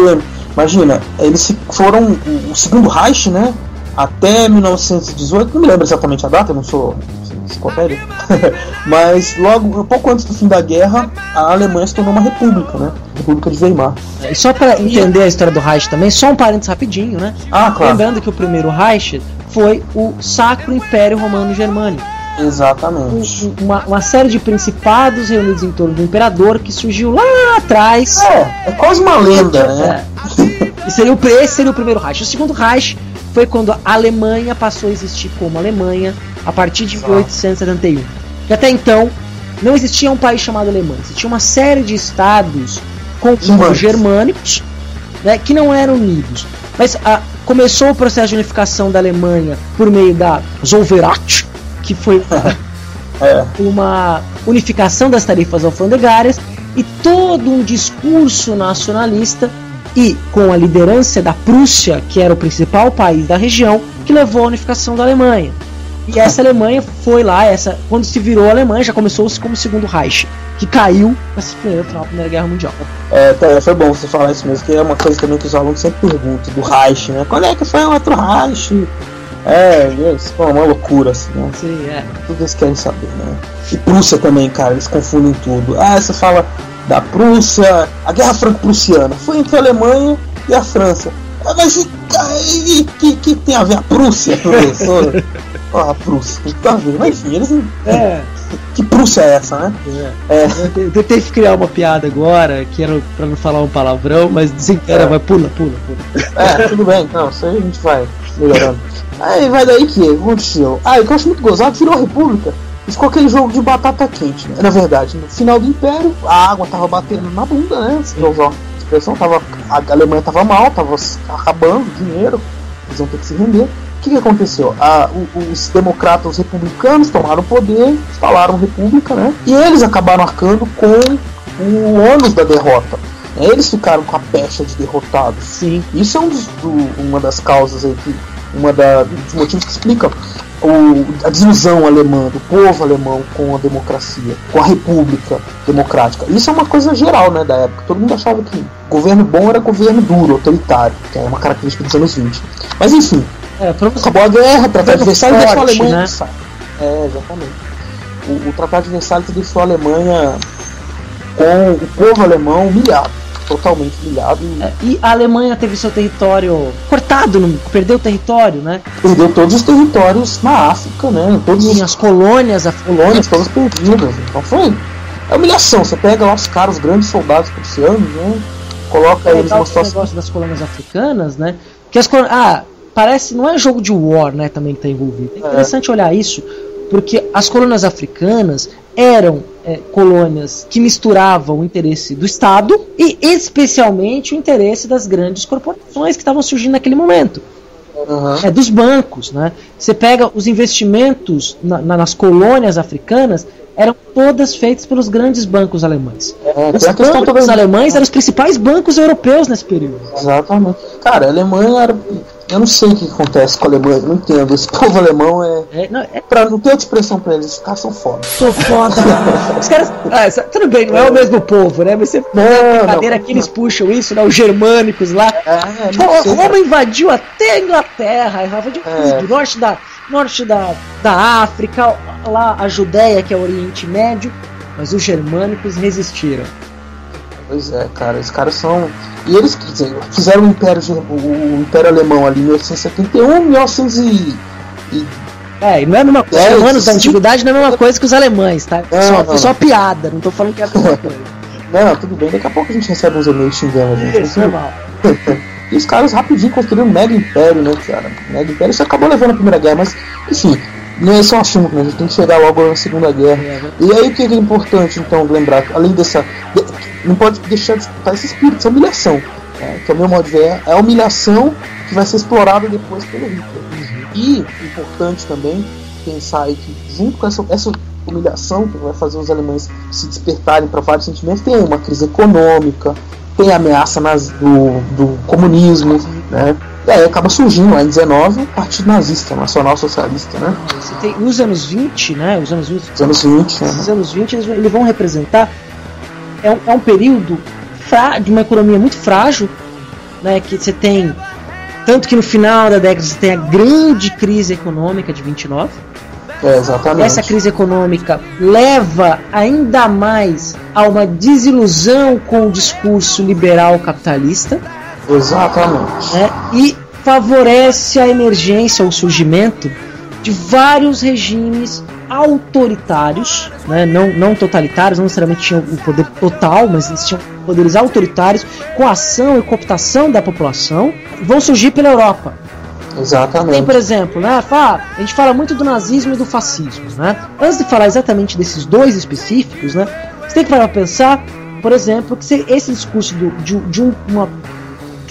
imagina, eles foram o, segundo Reich, né? Até 1918, não me lembro exatamente a data, eu não sou enciclopédia. Mas logo, um pouco antes do fim da guerra, a Alemanha se tornou uma república, né? República de Weimar. E só para entender a história do Reich também, só um parênteses rapidinho, né? Ah, claro. Lembrando que o primeiro Reich foi o Sacro Império Romano Germânico. Exatamente. Um- uma, uma série de principados reunidos em torno do imperador que surgiu lá atrás. É, é quase uma lenda, né? É. E seria o, esse seria o primeiro Reich. O segundo Reich foi quando a Alemanha passou a existir como Alemanha a partir de 1871. E até então não existia um país chamado Alemanha. Existia uma série de estados com Germânicos. germânicos né, que não eram unidos. Mas ah, começou o processo de unificação da Alemanha por meio da Zollverecht, que foi É. uma unificação das tarifas alfandegárias e todo um discurso nacionalista e com a liderança da Prússia, que era o principal país da região, que levou à unificação da Alemanha. E essa Alemanha foi lá, essa quando se virou a Alemanha, já começou-se como o segundo Reich, que caiu nesse primeiro final da Primeira Guerra Mundial. É, tá, foi bom você falar isso mesmo, que é uma coisa também que os alunos sempre perguntam do Reich, né? Quando é que foi o outro Reich? É, eles ficam uma loucura, assim, né? Sim, é. Tudo eles querem saber, né? E Prússia também, cara, eles confundem tudo. Ah, você fala da Prússia, a Guerra Franco-Prussiana foi entre a Alemanha e a França. Ah, Mas e, que, que tem a ver a Prússia, professor? Ó, a Prússia, tem a ver. Mas enfim, eles. É, Que Prússia é essa, né? É. eu tentei criar uma piada agora, que era pra não falar um palavrão, mas desencana, vai, pula, pula, pula. É, tudo bem, não, isso aí a gente vai melhorando. Aí vai daí que aconteceu. Ah, eu acho muito gozado, virou a República. Ficou aquele jogo de batata quente, né? Na verdade, no final do Império, a água tava batendo na bunda, né? Se eu usar a expressão, tava, a Alemanha tava mal, tava acabando o dinheiro, eles iam ter que se render. O que, que aconteceu? O- os democratas, os republicanos tomaram o poder, instalaram república, né? E eles acabaram arcando com o ônus da derrota. Eles ficaram com a pecha de derrotados. Sim. Isso é um dos- do- uma das causas aí, que, uma da- dos motivos que explicam o- a desilusão alemã, do povo alemão com a democracia, com a república democrática. Isso é uma coisa geral né, da época. Todo mundo achava que governo bom era governo duro, autoritário, que é uma característica dos anos 20. Mas enfim, É, acabou a guerra, o Tratado Versalhes deixou a Alemanha né? É, exatamente. O, o Tratado de Versalhes deixou a Alemanha com o povo alemão humilhado, totalmente humilhado. e É, E a Alemanha teve seu território cortado, não- perdeu o território, né? perdeu todos os territórios na África, né? Todos os as colônias africanas. colônias todas perdidas. Então foi é humilhação. Você pega lá os caras, os grandes soldados prussianos, né? Coloca É eles numa situação. negócio das colônias africanas, né? Que as colônias. Ah, parece. Não é jogo de war, né? Também que tá envolvido. É interessante olhar isso, porque as colônias africanas eram é, colônias que misturavam o interesse do Estado e especialmente o interesse das grandes corporações que estavam surgindo naquele momento. Aham. É dos bancos, né? Você pega os investimentos na- na- nas colônias africanas eram todas feitas pelos grandes bancos alemães. É, Os bancos alemães eram os principais bancos europeus nesse período. Exatamente. Cara, a Alemanha era. Eu não sei o que acontece com a Alemanha, não entendo. Esse povo alemão é. É, não, é Pra não ter outra expressão pra eles, esses caras são foda. sou foda. Os caras. Ah, tudo bem, não é o mesmo povo, né? Mas você Não, brincadeira não. que eles puxam isso, né? Os germânicos lá. É, Roma cara. invadiu até a Inglaterra, invadiu É. tudo, norte da, norte da, da África, lá a Judéia, que é o Oriente Médio, mas os germânicos resistiram. Pois é, cara, os caras são. E eles quer dizer, fizeram o Império, o Império Alemão ali em 1871, 1900 e. É, e não é a mesma coisa. É, Os germanos da antiguidade não é a mesma coisa que os alemães, tá? Não, só, não. Foi só piada, não tô falando que é a mesma coisa. Não, tudo bem, daqui a pouco a gente recebe uns e-mails xingando a gente. Isso, normal. E os caras rapidinho construíram um mega império, né, cara? Mega império, isso acabou levando a Primeira Guerra, mas, enfim, não é esse um assunto, né? A gente tem que chegar logo na Segunda Guerra. E aí o que é importante, então, lembrar? Além dessa. de- não pode deixar de escutar esse espírito, essa humilhação. né, que é o meu modo de ver, é a humilhação que vai ser explorada depois pelo Hitler. E, importante também, pensar aí que, junto com essa, essa humilhação que vai fazer os alemães se despertarem para vários sentimentos, tem uma crise econômica, tem a ameaça nas- do, do comunismo, né? E aí acaba surgindo lá em 19 o Partido Nazista, Nacional Socialista, né? Você tem os anos 20, né? Os anos 20, Os anos 20, né? Os anos 20 eles, vão- eles vão representar é um, é um período fra- de uma economia muito frágil, né? Que você tem tanto que no final da década você tem a grande crise econômica de 29. É, exatamente. Essa crise econômica leva ainda mais a uma desilusão com o discurso liberal capitalista Exatamente. né, e favorece a emergência ou surgimento de vários regimes autoritários, né, não, não totalitários, não necessariamente tinham o poder total, mas eles tinham poderes autoritários com ação e cooptação da população, vão surgir pela Europa. Tem, Exatamente. por exemplo, né, fala- a gente fala muito do nazismo e do fascismo, né? Antes de falar exatamente desses dois específicos, né, você tem que parar pensar, por exemplo, que se- esse discurso do- de, de um- uma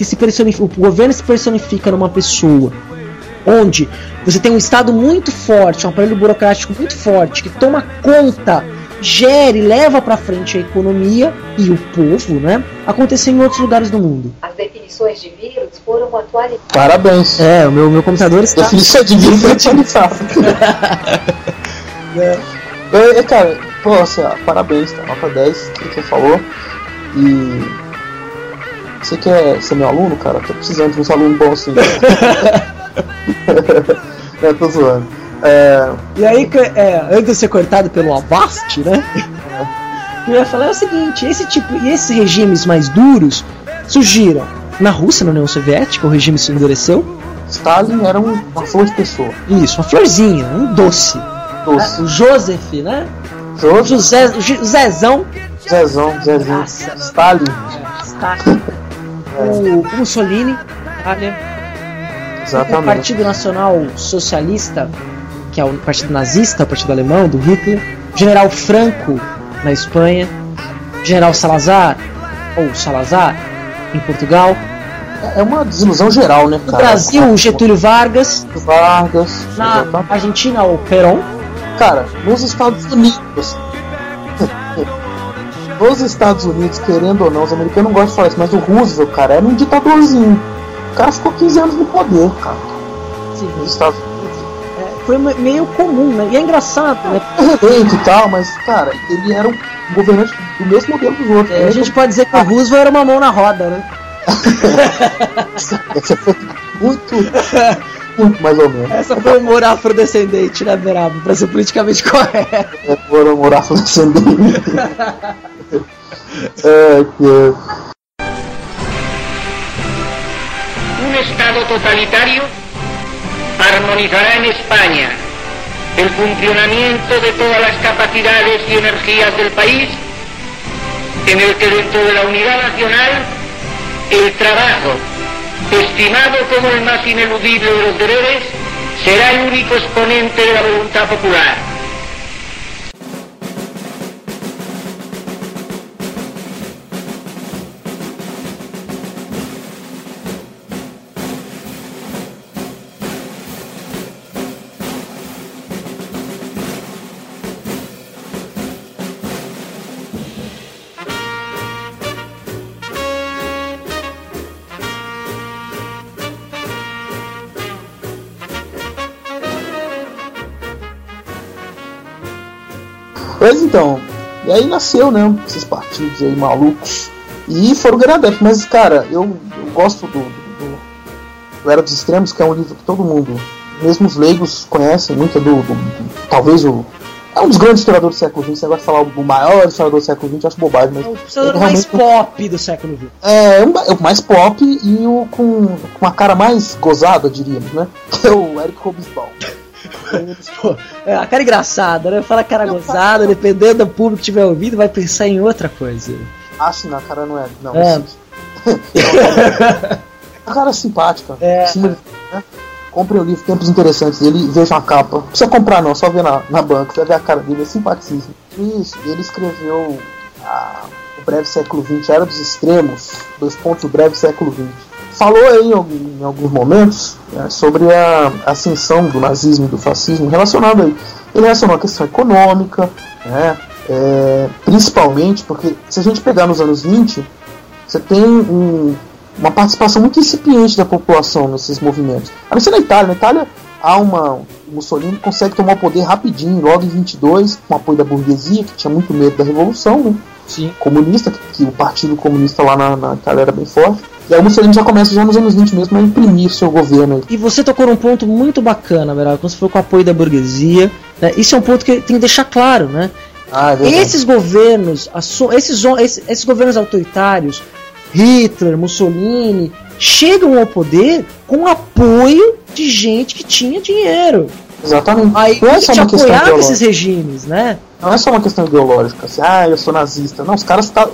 que se personifica, o governo se personifica numa pessoa, onde você tem um estado muito forte, um aparelho burocrático muito forte que toma conta, gere, leva pra frente a economia e o povo, né? Aconteceu em outros lugares do mundo. As definições de vírus foram atualizadas. Parabéns. É, o meu, meu computador está Definição de vírus atualizada. é, é, cara, pô, assim, ó, parabéns, tá? Nota 10, que você falou. E. Você quer ser meu aluno, cara? Tô precisando de uns alunos bons assim. É, tô zoando. É, E aí, é, antes de ser cortado pelo Avast, né? Eu ia falar é o seguinte: esse tipo, e esses regimes mais duros surgiram na Rússia, na União Soviética, o regime se endureceu. Stalin era um- uma flor de pessoa. Isso, uma florzinha, um doce. Doce. O Joseph, né? José, José, Zezão. Zezão, Zezinho. Nossa. Stalin. O, Mussolini, olha, o. Partido Nacional Socialista, que é o partido nazista, o partido alemão, do Hitler, General Franco na Espanha, General Salazar, ou Salazar, em Portugal, É uma desilusão geral, né, no cara? Brasil, o Getúlio Vargas, Vargas. na. Argentina, o Perón, Cara, nos Estados Unidos. Nos Estados Unidos, querendo ou não, os americanos não gostam de falar isso, mas o Roosevelt, cara, era um ditadorzinho. O cara ficou 15 anos no poder, cara. Sim, Nos Estados Unidos. é, foi me- meio comum, né? E é engraçado, né? Rebento e tal, mas, cara, ele era um governante do mesmo modelo dos outros. É, a gente pode dizer que o Roosevelt era uma mão na roda, né? Essa foi muito, muito mais ou menos. Essa foi o humor afrodescendente, né, Berabo? Pra ser politicamente correto. É, foram morar afrodescendente. Un Estado totalitario armonizará en España el funcionamiento de todas las capacidades y energías del país, en el que dentro de la unidad nacional el trabajo, estimado como el más ineludible de los deberes, será el único exponente de la voluntad popular. Pois então, e aí nasceu, né, esses partidos aí malucos. E foram adeptos, mas cara, eu, eu gosto do, do, do Era dos Extremos, que é um livro que todo mundo, mesmo os leigos, conhecem muito é do, do- do- talvez o. É um dos grandes historiadores do século XX, você de falar o maior historiador do século XX, eu acho bobagem, mas. É o historiador mais pop do século XX. É, é é o mais pop e o com, com a cara mais gozada, diríamos, né? Que é o Eric Hobsbawm. Pô, é, a cara engraçada, né? Fala cara gozada, dependendo do público que estiver ouvindo, vai pensar em outra coisa. Acho não, a cara não é. Não, É. esse- a cara é simpática. É. Né? Compre o livro Tempos Interessantes dele e veja a capa. Não precisa comprar não, só ver na, na banca, você vai ver a cara dele, é simpaticíssimo. Isso, ele escreveu a- o Breve Século XX, Era dos Extremos, dois pontos, o Breve Século XX. Falou aí em, alguns momentos né, sobre a ascensão do nazismo e do fascismo relacionado aí. Ele relacionou a questão econômica, né, é, principalmente porque se a gente pegar nos anos 20, você tem um- uma participação muito incipiente da população nesses movimentos. A não ser na Itália. Na Itália há uma. O Mussolini consegue tomar o poder rapidinho, logo em 22, com apoio da burguesia, que tinha muito medo da revolução né, Sim. comunista, que, que o Partido Comunista lá na, na Itália era bem forte. E o Mussolini já começa já nos anos 20 mesmo a imprimir seu governo. E você tocou num ponto muito bacana, Beraba, quando você falou com o apoio da burguesia. né? Isso é um ponto que tem que deixar claro, né? Ah, é verdade. Esses governos, esses, esses, esses governos autoritários, Hitler, Mussolini, chegam ao poder com apoio de gente que tinha dinheiro. Exatamente. Aí não é só uma questão ideológica. esses regimes, né? Não é só uma questão ideológica, assim, ah, eu sou nazista. Não, os caras tá.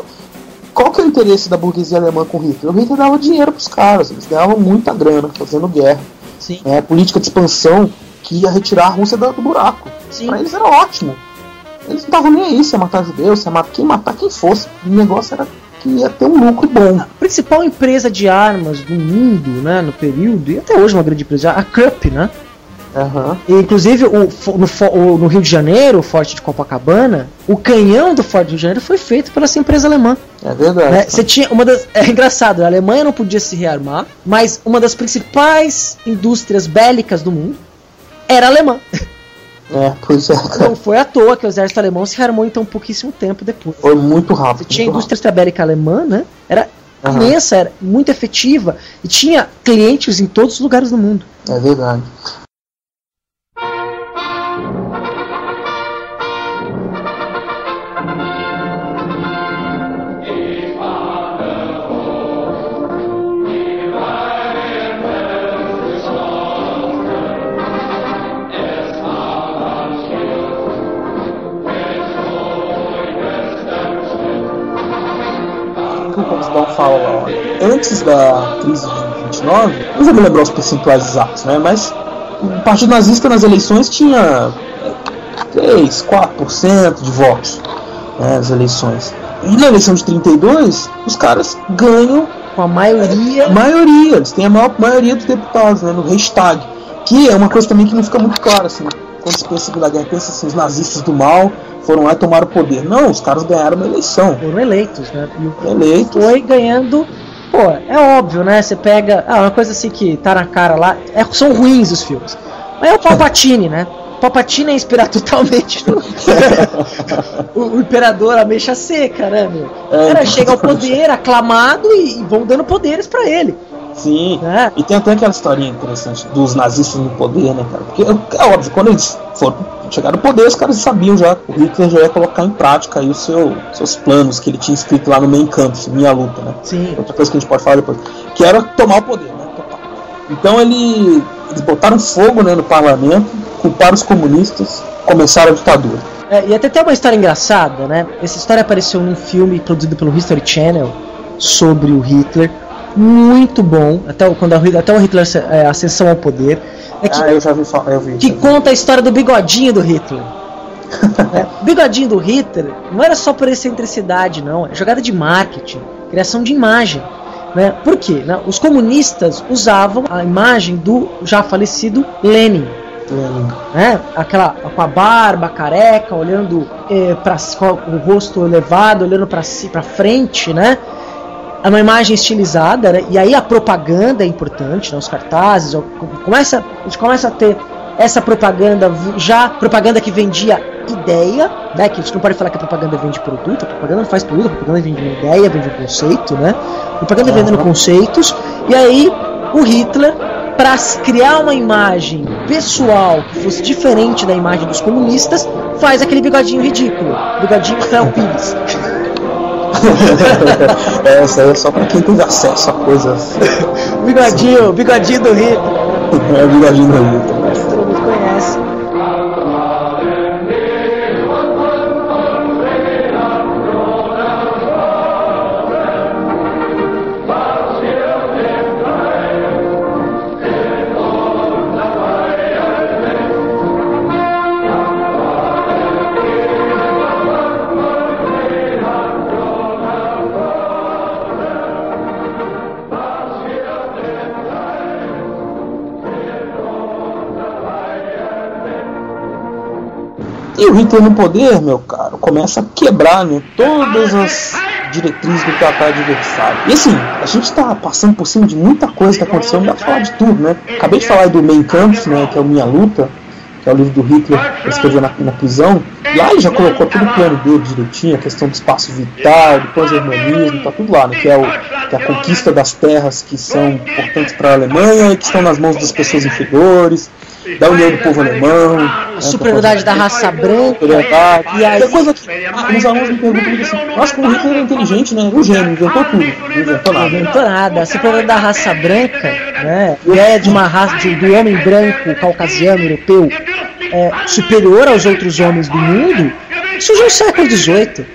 Qual que é o interesse da burguesia alemã com o Hitler? O Hitler dava dinheiro pros caras, eles ganhavam muita grana fazendo guerra. Sim. É, política de expansão que ia retirar a Rússia do, buraco. Pra eles era ótimo. Eles não estavam nem aí se ia matar judeu, se ia matar quem matar quem fosse. O negócio era que ia ter um lucro bom. A principal empresa de armas do mundo, né, no período, e até hoje uma grande empresa, a Krupp, né? E, inclusive, o, no, no Rio de Janeiro, o Forte de Copacabana, o canhão do Forte do Rio de Janeiro foi feito pela essa empresa alemã. É verdade. né? Você tinha uma das. É engraçado, a Alemanha não podia se rearmar, mas uma das principais indústrias bélicas do mundo era alemã. É, pois é, cara. Não foi à toa que o exército alemão se rearmou então pouquíssimo tempo depois. Foi muito rápido. Você tinha a indústria extrabélica alemã, né? Era Aham. imensa, era muito efetiva e tinha clientes em todos os lugares do mundo. É verdade. Fala antes da crise de 29, não vou me lembrar os percentuais exatos, né? Mas o Partido Nazista nas eleições tinha 3, 4% de votos né, nas eleições. E na eleição de 32, os caras ganham com a maioria. maioria, eles têm a maior maioria dos deputados né, no Reichstag. Que é uma coisa também que não fica muito clara assim. Quando se pensa em Segunda Guerra, pensa assim, os nazistas do mal foram lá e tomaram o poder. Não, os caras ganharam uma eleição. Foram eleitos, né? E o Eleitos. foi ganhando. Pô, é óbvio, né? Você pega. Ah, uma coisa assim que tá na cara lá. É, são ruins os filmes. Mas é o Palpatine, né? O Palpatine é inspirado totalmente no. o, imperador ameixa seca, né, meu? O É, cara chega ao poder, aclamado e, e vão dando poderes pra ele. Sim. né? E tem até aquela historinha interessante dos nazistas no poder, né, cara? Porque é óbvio, quando eles foram chegaram no poder, os caras sabiam já, o Hitler já ia colocar em prática aí os seu, seus planos que ele tinha escrito lá no Mein Kampf, Minha Luta, né? Sim. Outra coisa que a gente pode falar depois. Que era tomar o poder, né? Total. Então ele, eles botaram fogo né, no parlamento, culparam os comunistas, começaram a ditadura. É, e até tem uma história engraçada, né? Essa história apareceu num filme produzido pelo History Channel sobre o Hitler. Muito bom, até o, quando até o Hitler é, ascensão ao poder. É que, Ah, eu já vi eu vi. que vi. conta a história do bigodinho do Hitler. É, o bigodinho do Hitler não era só por excentricidade, não. É jogada de marketing, criação de imagem. Né? Por quê? né? Os comunistas usavam a imagem do já falecido Lenin né? Aquela com a barba careca, olhando eh, para o rosto elevado, olhando para si, para frente, né? É uma imagem estilizada, né? E aí a propaganda é importante, né? Os cartazes, começa, a gente começa a ter essa propaganda já propaganda que vendia ideia, né? Que a gente não pode falar que a propaganda vende produto, a propaganda não faz produto, a propaganda vende uma ideia, vende um conceito, né? Propaganda vendendo conceitos. E aí o Hitler para criar uma imagem pessoal que fosse diferente da imagem dos comunistas, faz aquele bigodinho ridículo, bigodinho Fel Pires. É, Essa aí é só pra quem teve acesso a coisas. bigodinho, bigodinho do Hitler, É bigodinho do Hitler. E o Hitler no poder, meu caro, começa a quebrar né, todas as diretrizes do Tratado Versalhes. E assim, a gente está passando por cima de muita coisa que aconteceu, não dá pra falar de tudo, né? Acabei de falar do Mein Kampf, né, que é o Minha Luta, que é o livro do Hitler que escreveu na, na prisão. Lá ele já colocou todo o plano dele direitinho, a questão do espaço vital, do pan-germanismo, tá tudo lá, né? Que é, o, que é a conquista das terras que são importantes para a Alemanha e que estão nas mãos das pessoas inferiores, da união do povo alemão. né, Superioridade da raça branca. E aí- É coisa que ah, os alunos me perguntam assim, nossa, como o Hitler era inteligente, né? Um gênio, inventou tudo. Não inventou Não nada. inventou nada. A superioridade da raça branca, né? A ideia de uma raça de, do homem branco, caucasiano, europeu, é, superior aos outros homens do mundo, surgiu no século XVIII.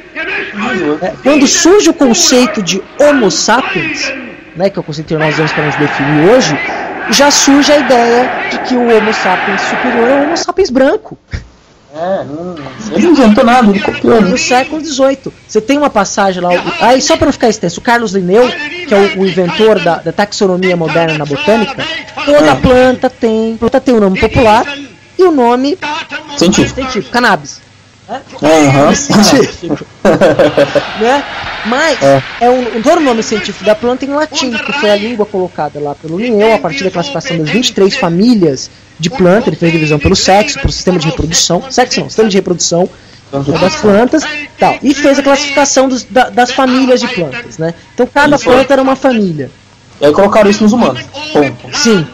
É, quando surge o conceito de Homo sapiens, né, que é o conceito que nós vamos para nos definir hoje, já surge a ideia de que o Homo sapiens superior é o Homo sapiens branco. É, não, ele não inventou nada, ele copiou. No século XVIII. Você tem uma passagem lá. Aí, só para não ficar extenso, o Carlos Linneu, que é o, o inventor da, da taxonomia moderna na botânica, toda planta tem, planta tem o nome popular e o nome Científico. científico, cannabis. Aham. Científico. né? Mas É. é um, todo o nome científico da planta em latim, que foi a língua colocada lá pelo Linneu a partir da classificação das 23 famílias de planta. Ele fez divisão pelo sexo, pelo sistema de reprodução. Sexo não, sistema de reprodução né, das plantas tal. E fez a classificação dos- da- das famílias de plantas. Né? Então cada planta era uma família. E aí colocaram isso nos humanos. Ponto. Sim.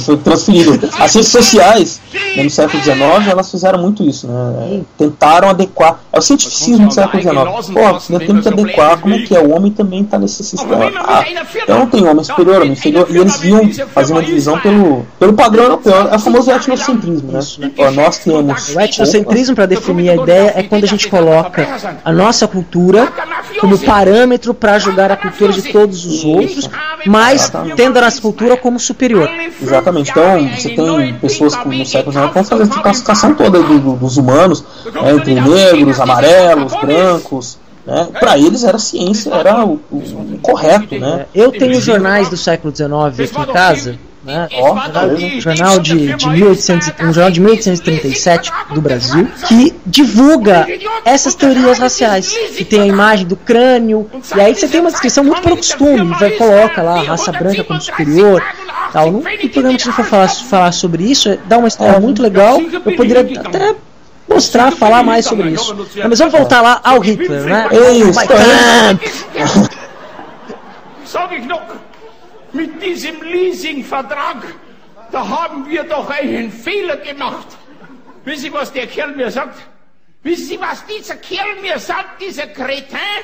Foi transferido. As ciências sociais, né, no século XIX, elas fizeram muito isso, né? Tentaram adequar. É o cientificismo do século XIX. Pô, nós temos que adequar como é que é. O homem também está nesse sistema. Ah, então tem homem superior, homem inferior. E eles viam fazer uma divisão pelo, pelo padrão europeu. É o famoso etnocentrismo, né? Ó, nós temos. O etnocentrismo, para definir a ideia, é quando a gente coloca a nossa cultura como parâmetro para julgar a cultura de todos os outros, mas tendo a nossa cultura como superior. Exatamente. Então, você tem pessoas que no século XIX vão fazer essa classificação toda do- do- dos humanos, né, entre negros, amarelos, brancos. Né? Para eles era ciência, era o, o- o correto, né? Eu tenho jornais do século XIX aqui em casa, né? Ó, um jornal de, de 1800, um jornal de 1837 do Brasil que divulga essas teorias raciais, que tem a imagem do crânio e aí você tem uma descrição muito pelo costume, vai coloca lá a raça branca como superior, tal. No, no programa que você for falar, falar sobre isso, é- dá uma história muito legal. Eu poderia até mostrar, falar mais sobre isso. Mas vamos voltar lá ao Hitler, né? Isso, Mein mit diesem Leasingvertrag, da haben wir doch einen Fehler gemacht. Wissen Sie, was der Kerl mir sagt? Wissen Sie, was dieser Kerl mir sagt, dieser Kretin?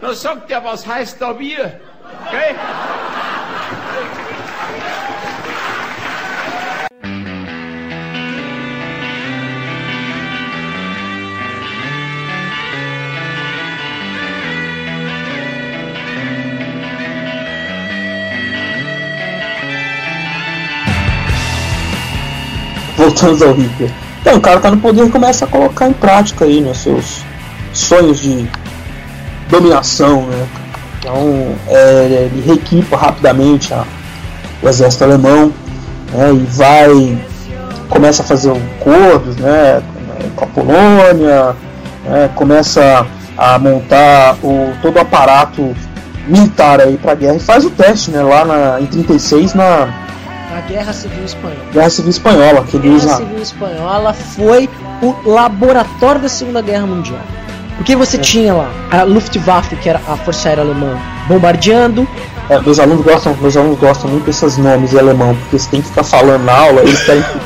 Da sagt er, was heißt da wir? Gell? Voltamos ao Hitler. Então, o cara tá no poder e começa a colocar em prática aí, né, seus sonhos de dominação, né? Então, é, ele reequipa rapidamente a- o exército alemão, né, e vai começa a fazer acordos, né, com a Polônia, né, começa a montar o todo o aparato militar aí para guerra e faz o teste, né, lá na, em 36 na A Guerra Civil Espanhola. Guerra Civil Espanhola, que A ele Guerra Civil Espanhola foi o laboratório da Segunda Guerra Mundial. Porque você tinha lá a Luftwaffe, que era a Força Aérea Alemã, bombardeando. É, meus alunos gostam, meus alunos gostam muito desses nomes em alemão, porque você tem que ficar falando na aula, eles querem que,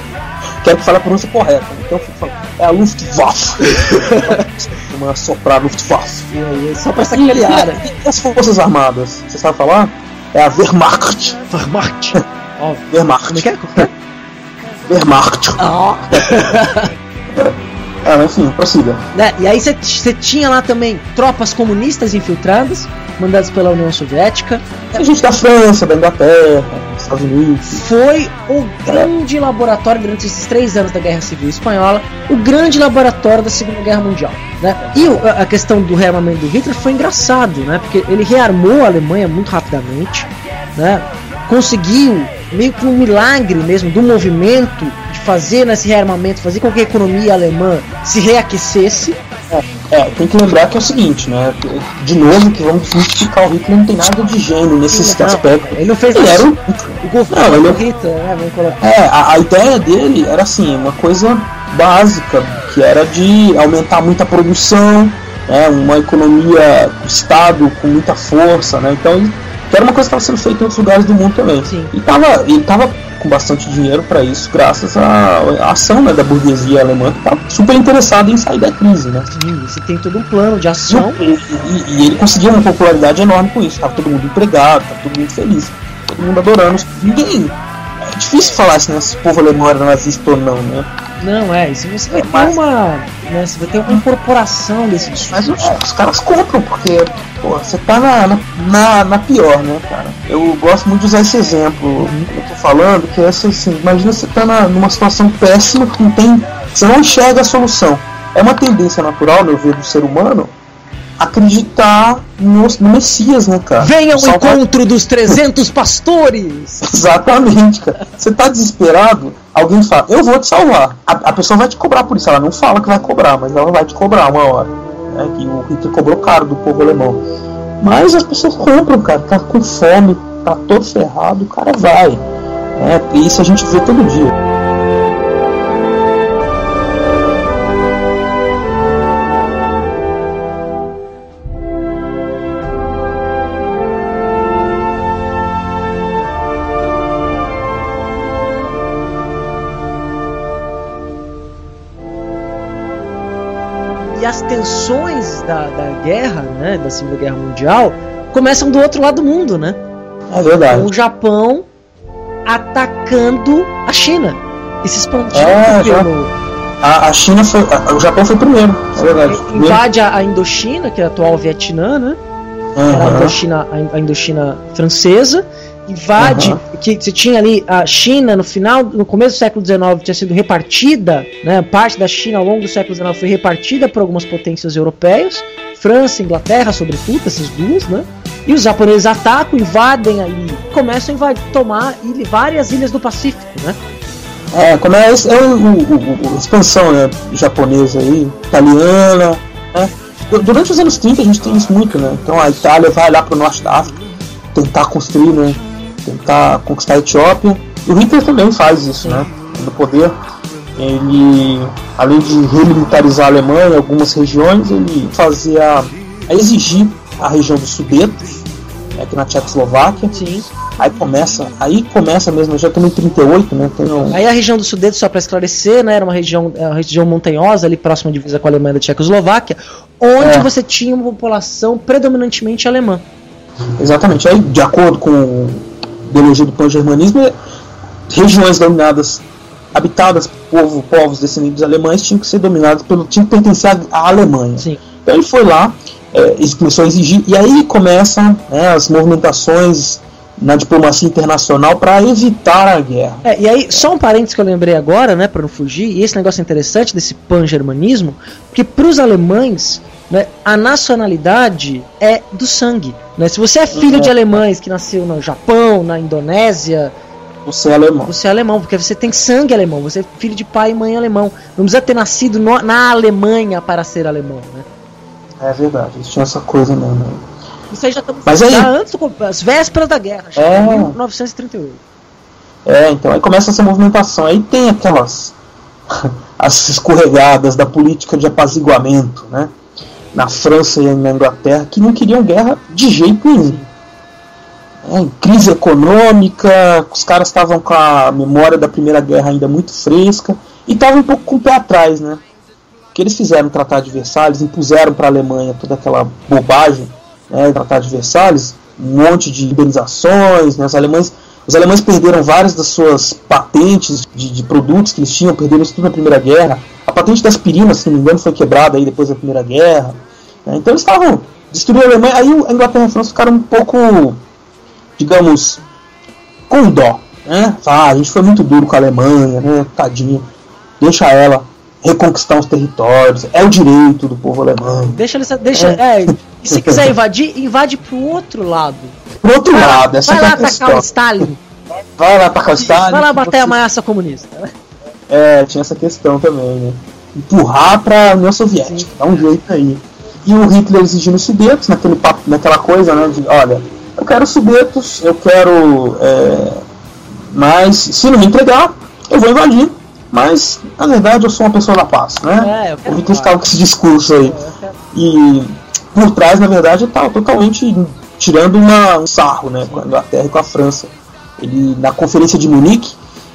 querem que fale a pronúncia correta. Então eu fico falando, é a Luftwaffe. Uma soprar Luftwaffe. E- e Só pra sacanear. né? E as Forças Armadas, você sabe falar? É a Wehrmacht. Wehrmacht. Ó, Wehrmacht. Como é que é? Wehrmacht. Ah. Ah, enfim, prossiga. Né? E aí você tinha lá também tropas comunistas infiltradas, mandadas pela União Soviética. Tem gente da França, da Inglaterra, dos Estados Unidos. Foi o grande laboratório durante esses três anos da Guerra Civil Espanhola, o grande laboratório da Segunda Guerra Mundial. Né? E a- a questão do rearmamento do Hitler foi engraçado, né? porque ele rearmou a Alemanha muito rapidamente, né? conseguiu, meio que um milagre mesmo, do movimento de fazer nesse rearmamento, fazer com que a economia alemã se reaquecesse. É, tem que lembrar que é o seguinte, né? De novo, que vamos justificar o Hitler não tem nada de gênio nesse Não, aspecto. Ele não fez Ele era um- O governo Não, ele- do Hitler, né? Vamos colocar. É, a, a ideia dele era assim, uma coisa básica, que era de aumentar muita produção, né, uma economia do Estado com muita força, né? Então ele- que era uma coisa que estava sendo feita em outros lugares do mundo também. Sim. E tava, ele estava com bastante dinheiro para isso, graças à, à ação né, da burguesia alemã, que estava super interessada em sair da crise, né? Sim, você tem todo um plano de ação. E, e- e ele conseguiu uma popularidade enorme com isso. Tava todo mundo empregado, tava todo mundo feliz, todo mundo adorando. Ninguém. É difícil falar se, se o povo alemão era nazista ou não, né? Não, é, isso você vai ter Mas- uma. Né, você vai ter uma incorporação desse Mas discurso. os, os caras compram, porque pô, você tá na, na, na, pior, né, cara? Eu gosto muito de usar esse exemplo que eu tô falando, que é assim, imagina você tá na, numa situação péssima que não tem. Você não enxerga a solução. É uma tendência natural, meu ver, do ser humano acreditar no, no Messias, né, cara? Venha ao encontro dos 300 pastores! Exatamente, cara. Você tá desesperado, alguém fala, eu vou te salvar. A, a pessoa vai te cobrar por isso. Ela não fala que vai cobrar, mas ela vai te cobrar uma hora. Né? Que o Hitler cobrou caro do povo alemão. Mas as pessoas compram, cara. Tá com fome, tá todo ferrado, o cara vai. E isso a gente vê todo dia. As tensões da, da guerra, né, da Segunda Guerra Mundial, começam do outro lado do mundo, né? É verdade. O Japão atacando a China e se expandindo É, pelo, A, a China foi. a- o Japão foi primeiro, é verdade. Primeiro. Invade a, a Indochina, que é a atual Vietnã, né? Era a. Indochina, a Indochina francesa. Invade, Aham. que você tinha ali a China no final, no começo do século XIX, tinha sido repartida, né? Parte da China ao longo do século XIX foi repartida por algumas potências europeias, França, Inglaterra, sobretudo, essas duas, né? E os japoneses atacam, invadem ali, começam a invadir, tomar várias ilhas do Pacífico, né? É, como é, é o, o- o- a expansão né, japonesa aí, italiana. Né? Du- Durante os anos 30 a gente tem isso muito, né? Então a Itália vai lá pro norte da África tentar construir, né? Tentar conquistar a Etiópia. E o Hitler também faz isso, né? No poder. Ele, além de remilitarizar a Alemanha em algumas regiões, ele fazia a exigir a região dos Sudetos, né, aqui na Tchecoslováquia. Sim. Aí começa, aí começa mesmo, já também em 38, né? Um, Aí a região do Sudeste, só para esclarecer, né, era uma região, é uma região montanhosa, ali próxima à divisa com a Alemanha e da Tchecoslováquia, onde É. você tinha uma população predominantemente alemã. Exatamente. Aí, de acordo com ideologia do pan-germanismo, regiões dominadas, habitadas por povo, povos descendentes alemães, tinham que ser dominadas pelo. tinham que pertencer à, Alemanha. Sim. Então ele foi lá, é, começou a exigir, e aí começam né, as movimentações na diplomacia internacional para evitar a guerra. É, e aí, só um parênteses que eu lembrei agora, né, para não fugir, e esse negócio é interessante desse pan-germanismo, porque para os alemães, né, a nacionalidade é do sangue. Né? Se você é filho Uhum. de alemães que nasceu no Japão, na Indonésia, Você é alemão. você é alemão, porque você tem sangue alemão, você é filho de pai e mãe alemão. Não precisa ter nascido no- na Alemanha para ser alemão. Né? É verdade, eles tinham essa coisa mesmo. né? Isso aí já estamos Mas aí- antes as vésperas da guerra, já É. em 1938. É, então aí começa essa movimentação. Aí tem aquelas as escorregadas da política de apaziguamento, né? Na França e na Inglaterra que não queriam guerra de jeito nenhum. É, crise econômica, os caras estavam com a memória da Primeira Guerra ainda muito fresca e estavam um pouco com o pé atrás, né? O que eles fizeram no Tratado de Versalhes, impuseram para a Alemanha toda aquela bobagem, né? O Tratado de Versalhes, um monte de indenizações, né? Os alemães os alemães perderam várias das suas patentes de, de produtos que eles tinham, perderam isso tudo na Primeira Guerra. A patente da aspirina, se não me engano, foi quebrada aí depois da Primeira Guerra. né? Então eles estavam destruindo a Alemanha. Aí a Inglaterra e a França ficaram um pouco, digamos, com dó. Né? Ah, a gente foi muito duro com a Alemanha, né? Tadinha. Deixa ela reconquistar os territórios. É o direito do povo alemão. Deixa. Deixa, é. e se quiser invadir, invade pro outro lado. Por outro Vai lá- lado, essa vai é lá a atacar questão. o Stalin. Vai lá atacar o Stalin. Vai lá que bater a você- massa comunista. É, tinha essa questão também, né? Empurrar pra União Soviética, dá um jeito aí. E o Hitler exigindo os Sudetos, naquele papo, naquela coisa, né? De, olha, eu quero Sudetos, eu quero. É, mas se não me entregar, eu vou invadir. Mas, na verdade, eu sou uma pessoa da paz, né? É, o Hitler ficava com esse discurso aí. E por trás, na verdade, estava totalmente tirando uma, um sarro né, com a Inglaterra e com a França. Ele, na Conferência de Munique,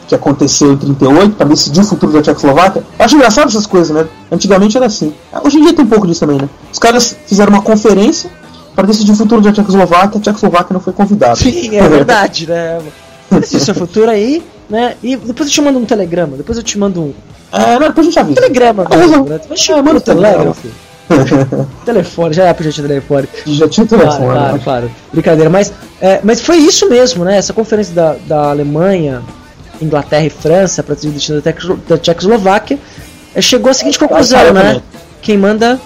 que aconteceu em 38, para decidir o futuro da Tchecoslováquia, eu acho engraçado essas coisas, né? Antigamente era assim. Hoje em dia tem um pouco disso também, né? Os caras fizeram uma conferência para decidir o futuro da Tchecoslováquia, a Tchecoslováquia não foi convidada. Sim, é verdade, né? Decide seu futuro aí, né? E depois eu te mando um telegrama, depois eu te mando um É, não, depois a gente avisa. telegrama mesmo, né? Depois eu te mando um telegrama. telégrafo. Telefone, já é pra gente telefone. Já tinha Claro, telefone. claro, né? claro. Brincadeira, mas, é, mas foi isso mesmo, né? Essa conferência da, da Alemanha, Inglaterra e França para decidir o destino da, Tecos- da Tchecoslováquia é, chegou à seguinte conclusão, cara né? Quem manda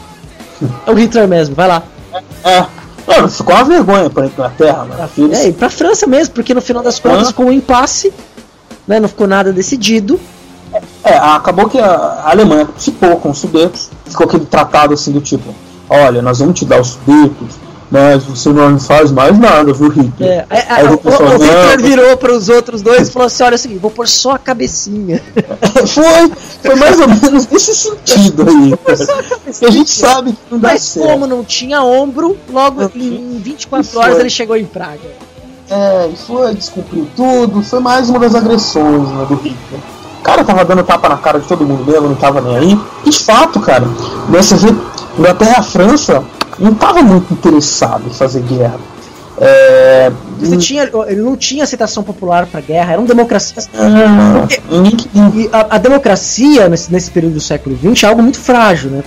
é o Hitler mesmo, vai lá. É. Não, ficou uma vergonha para a Inglaterra, né? É, e pra França mesmo, porque no final das contas Ah. ficou um impasse, né? Não ficou nada decidido. É, acabou que a a Alemanha ficou com os Sudetos, ficou aquele tratado assim do tipo, olha, nós vamos te dar os Sudetos, mas você não faz mais nada, viu, Hitler? É, é, Aí é, o o, pessoal, o Hitler não, virou para os outros dois e falou assim: olha, o seguinte, vou pôr só a cabecinha. foi, foi mais ou menos nesse sentido aí. E a gente sabe que não dá Mas certo. como não tinha ombro, logo em 24 Foi. horas ele chegou em Praga. É, foi, descumpriu tudo, foi mais uma das agressões né, do Hitler. O cara tava dando tapa na cara de todo mundo mesmo, não tava nem aí. De fato, cara, você vê, Inglaterra e a França não tava muito interessado em fazer guerra. É, Você tinha, ele não tinha aceitação popular para guerra, eram democracias. Ah, E a, a democracia nesse, nesse período do século XX é algo muito frágil, né?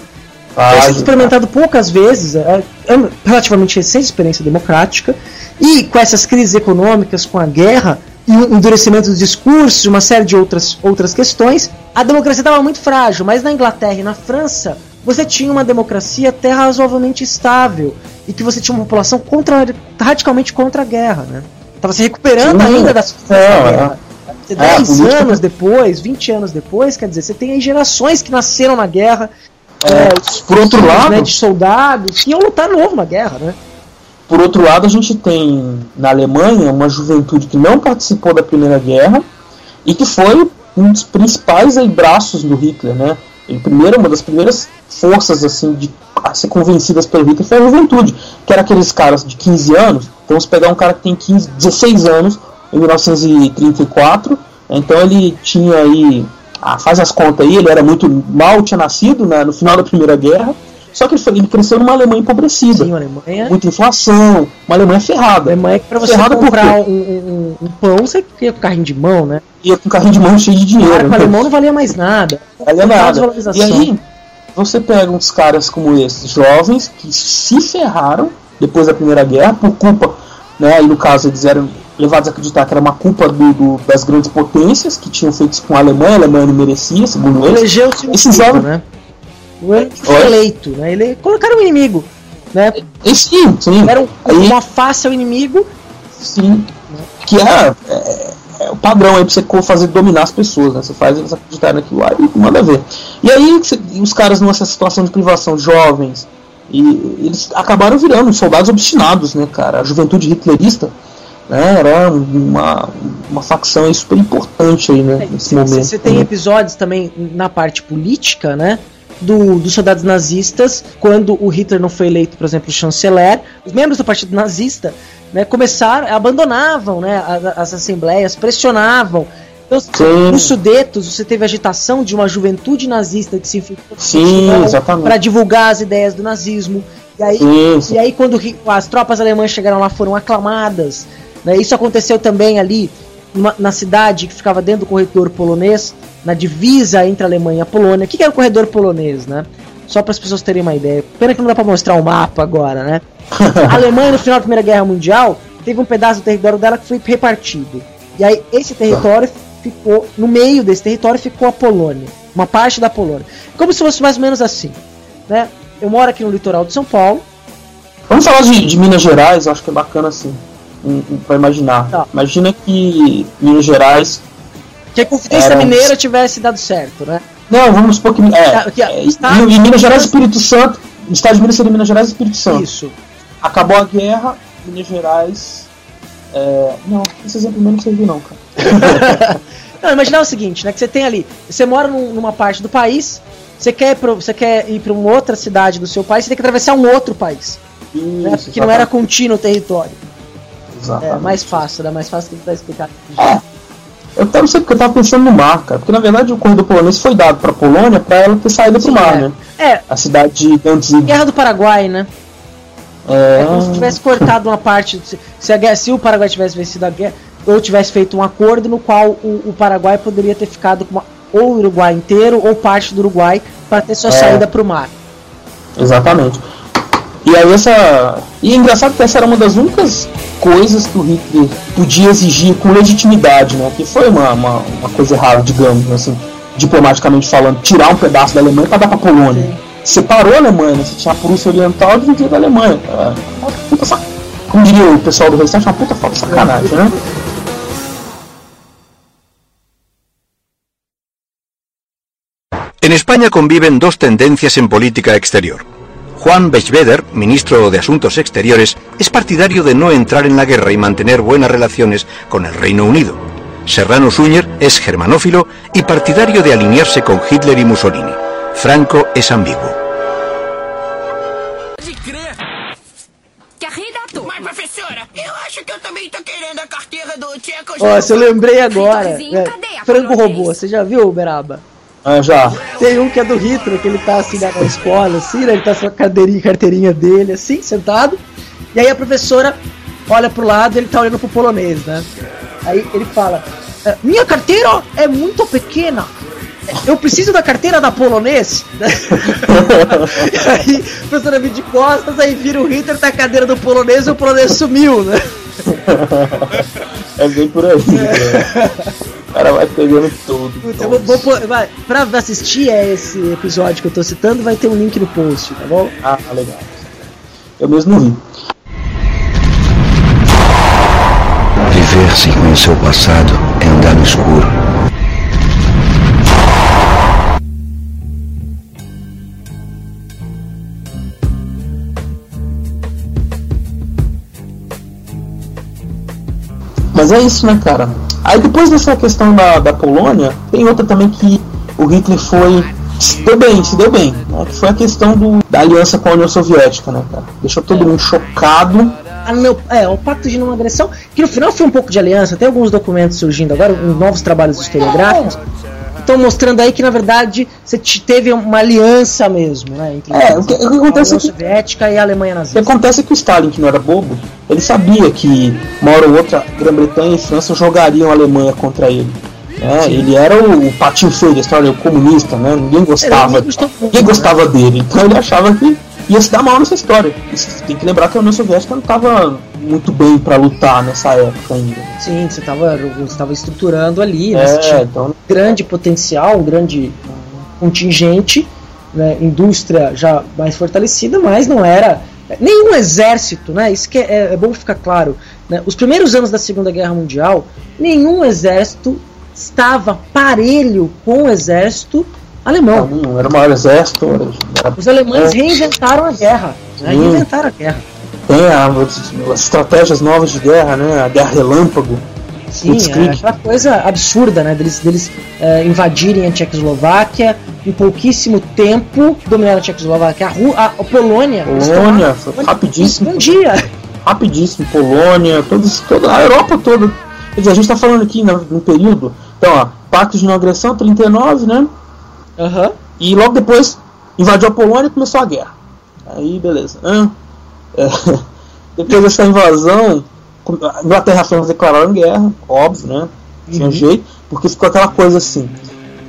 Ah, Foi experimentado poucas vezes, é, é relativamente recente experiência democrática, e com essas crises econômicas, com a guerra, e o endurecimento dos discursos, uma série de outras, outras questões, a democracia estava muito frágil, mas na Inglaterra e na França, você tinha uma democracia até razoavelmente estável, e que você tinha uma população contra, radicalmente contra a guerra, né? Estava se recuperando Sim. ainda das É, da é. guerra. Você, É, 10 a política- anos depois, 20 anos depois, quer dizer, você tem aí gerações que nasceram na guerra, É, por outro filhos, lado, né, de soldados que iam lutar novo na guerra, né? Por outro lado, a gente tem na Alemanha uma juventude que não participou da Primeira Guerra e que foi um dos principais aí, braços do Hitler, né? Ele primeiro, uma das primeiras forças assim de a ser convencidas pelo Hitler foi a juventude, que era aqueles caras de 15 anos. Então, vamos pegar um cara que tem 15, 16 anos em 1934, então ele tinha aí, ah, faz as contas aí, ele era muito mal, tinha nascido né, no final da Primeira Guerra. Só que ele, foi- ele cresceu numa Alemanha empobrecida. Sim, Alemanha. Muita inflação, uma Alemanha ferrada. A Alemanha que pra você Ferrada comprar um, um- um pão, você ia com carrinho de mão, né? Ia com carrinho de mão cheio de O dinheiro. arco né? alemão não valia mais nada. Valia nada. E aí, você pega uns caras como esses, jovens, que se ferraram depois da Primeira Guerra, por culpa, né, e no caso eles eram levados a acreditar que era uma culpa do, do- das grandes potências que tinham feito isso com a Alemanha, a Alemanha não merecia, segundo eles. Elegeu-se um Esses inimigo, jovens- né? Ele foi Oi? eleito, né? Ele colocaram um inimigo, né? Sim, sim. Era um, Aí- uma face ao inimigo. Sim. Que é, é, é o padrão aí pra você fazer dominar as pessoas, né? Você faz eles acreditarem naquilo lá e manda ver. E aí os caras nessa situação de privação, jovens, e eles acabaram virando soldados obstinados, né, cara? A juventude hitlerista né, era uma, uma facção aí super importante aí, né, nesse momento. Você tem episódios também na parte política, né? Do, dos soldados nazistas, quando o Hitler não foi eleito, por exemplo, chanceler, os membros do partido nazista né, começaram, abandonavam né, a- as assembleias, pressionavam. Então, nos Sudetos, você teve agitação de uma juventude nazista que se infiltrou para divulgar as ideias do nazismo. E aí, Sim, e aí quando as tropas alemãs chegaram lá, foram aclamadas. né? Isso aconteceu também ali numa- na cidade que ficava dentro do corredor polonês, na divisa entre a Alemanha e a Polônia. O que que era o corredor polonês, né? Só para as pessoas terem uma ideia. Pena que não dá para mostrar o mapa agora, né? A Alemanha, no final da Primeira Guerra Mundial, teve um pedaço do território dela que foi repartido. E aí, esse território ficou, no meio desse território ficou a Polônia. Uma parte da Polônia. Como se fosse mais ou menos assim. Né? Eu moro aqui no litoral de São Paulo. Vamos falar de, de Minas Gerais, acho que é bacana assim, pra imaginar. Tá. Imagina que Minas Gerais Que a Conferência Era- Mineira tivesse dado certo, né? Não, vamos supor que. É, Tá, que- é, está- em Minas Gerais Espírito Santo. O estado de Minas seria Minas Gerais e Espírito Santo. Isso. Acabou a guerra, Minas Gerais. É, não, esse exemplo mesmo não serviu, não, cara. Não, imaginar o seguinte, né? Que você tem ali, você mora num- numa parte do país, você quer, ir pro- você quer ir para uma outra cidade do seu país, você tem que atravessar um outro país. né? Isso, Porque não era contínuo o território. É Exatamente. mais fácil, era mais fácil tentar explicar. Eu até não sei porque eu tava pensando no mar, cara. Porque na verdade o corredor polonês foi dado pra Polônia pra ela ter saído pro mar, é. né? É, A cidade de Danzig. Guerra do Paraguai, né? É, É como se tivesse cortado uma parte. Se, guerra- se o Paraguai tivesse vencido a guerra, ou tivesse feito um acordo no qual o, o Paraguai poderia ter ficado com uma- ou o Uruguai inteiro ou parte do Uruguai para ter sua É. saída para o mar. Exatamente. E aí essa. E é engraçado que essa era uma das únicas coisas que o Hitler podia exigir com legitimidade, né? Que foi uma, uma, uma coisa errada, digamos, assim, diplomaticamente falando, tirar um pedaço da Alemanha para dar pra Polônia. Separou a Alemanha, né? Você tinha a Prússia Oriental e dividia da Alemanha. É, uma puta sac... Como diria o pessoal do Reichstag, uma puta falta de sacanagem, né? En España conviven dos tendencias en política exterior. Juan Bechveder, ministro de Asuntos Exteriores, es partidario de no entrar en la guerra y mantener buenas relaciones con el Reino Unido. Serrano Suñer es germanófilo y partidario de alinearse con Hitler y Mussolini. Franco es ambiguo. Ó, se eu lembrei agora. Né? polonês? robô, você já viu, Beraba? Ah, já. Tem um que é do Hitler, que ele tá assim na na escola, assim, né? Ele tá com a cadeirinha, carteirinha dele, assim, sentado. E aí a professora olha pro lado e ele tá olhando pro polonês, né? Aí ele fala: "É, Minha carteira é muito pequena. Eu preciso da carteira da polonês. aí, o professor David de costas, aí vira o Hitler, tá a cadeira do polonês e o polonês sumiu, né? É bem por aí. né? O cara vai pegando tudo. Eu vou, vou vai, pra assistir a esse episódio que eu tô citando, vai ter um link no post, tá bom? Ah, legal. Eu mesmo vi. Viver sem conhecer o passado é andar no escuro. Mas é isso, né, cara? Aí depois dessa questão da, da Polônia, tem outra também que o Hitler foi. Se deu bem, se deu bem. Né? Que foi a questão do, da aliança com a União Soviética, né, cara? Deixou todo mundo chocado. Ah, meu, é, o pacto de não agressão, que no final foi um pouco de aliança, tem alguns documentos surgindo agora, novos trabalhos historiográficos, estão mostrando aí que na verdade você te- teve uma aliança mesmo, né? Entre É, o que- o que acontece a é que- União Soviética e a Alemanha O que nazista. acontece é que o Stalin, que não era bobo, ele sabia que uma hora ou outra Grã-Bretanha e França jogariam a Alemanha contra ele. né? ele era o, o patinho feio da história, o comunista, né? Ninguém gostava, Ele ninguém gostava dele. Então ele achava que ia se dar mal nessa história. Tem que lembrar que a União Soviética não estava muito bem para lutar nessa época ainda. Sim, você estava você tava estruturando ali, né? É, Você tinha então- um grande potencial, um grande contingente, né? indústria já mais fortalecida, mas não era nenhum exército, né? Isso que é, é bom ficar claro. Né? Os primeiros anos da Segunda Guerra Mundial, nenhum exército estava parelho com o exército alemão. Não, era o maior exército. Era, Os alemães É. reinventaram a guerra. Né? Reinventaram a guerra. Tem a- as estratégias novas de guerra, né? A guerra relâmpago. Sim, é aquela coisa absurda, né? Deles, deles eh, invadirem a Tchecoslováquia em pouquíssimo tempo, dominaram a Tchecoslováquia, a, Ru- a, a Polônia. Polônia, foi rapidíssimo. Um dia. rapidíssimo, Polônia, todos, toda a Europa toda. Quer dizer, a gente está falando aqui no, no período, então, ó, Pacto de Não Agressão, 39, né? Aham. E logo depois invadiu a Polônia e começou a guerra. Aí, beleza. É, depois dessa invasão, a Inglaterra e a França declararam guerra, óbvio, né? Tinha jeito, porque ficou aquela coisa assim,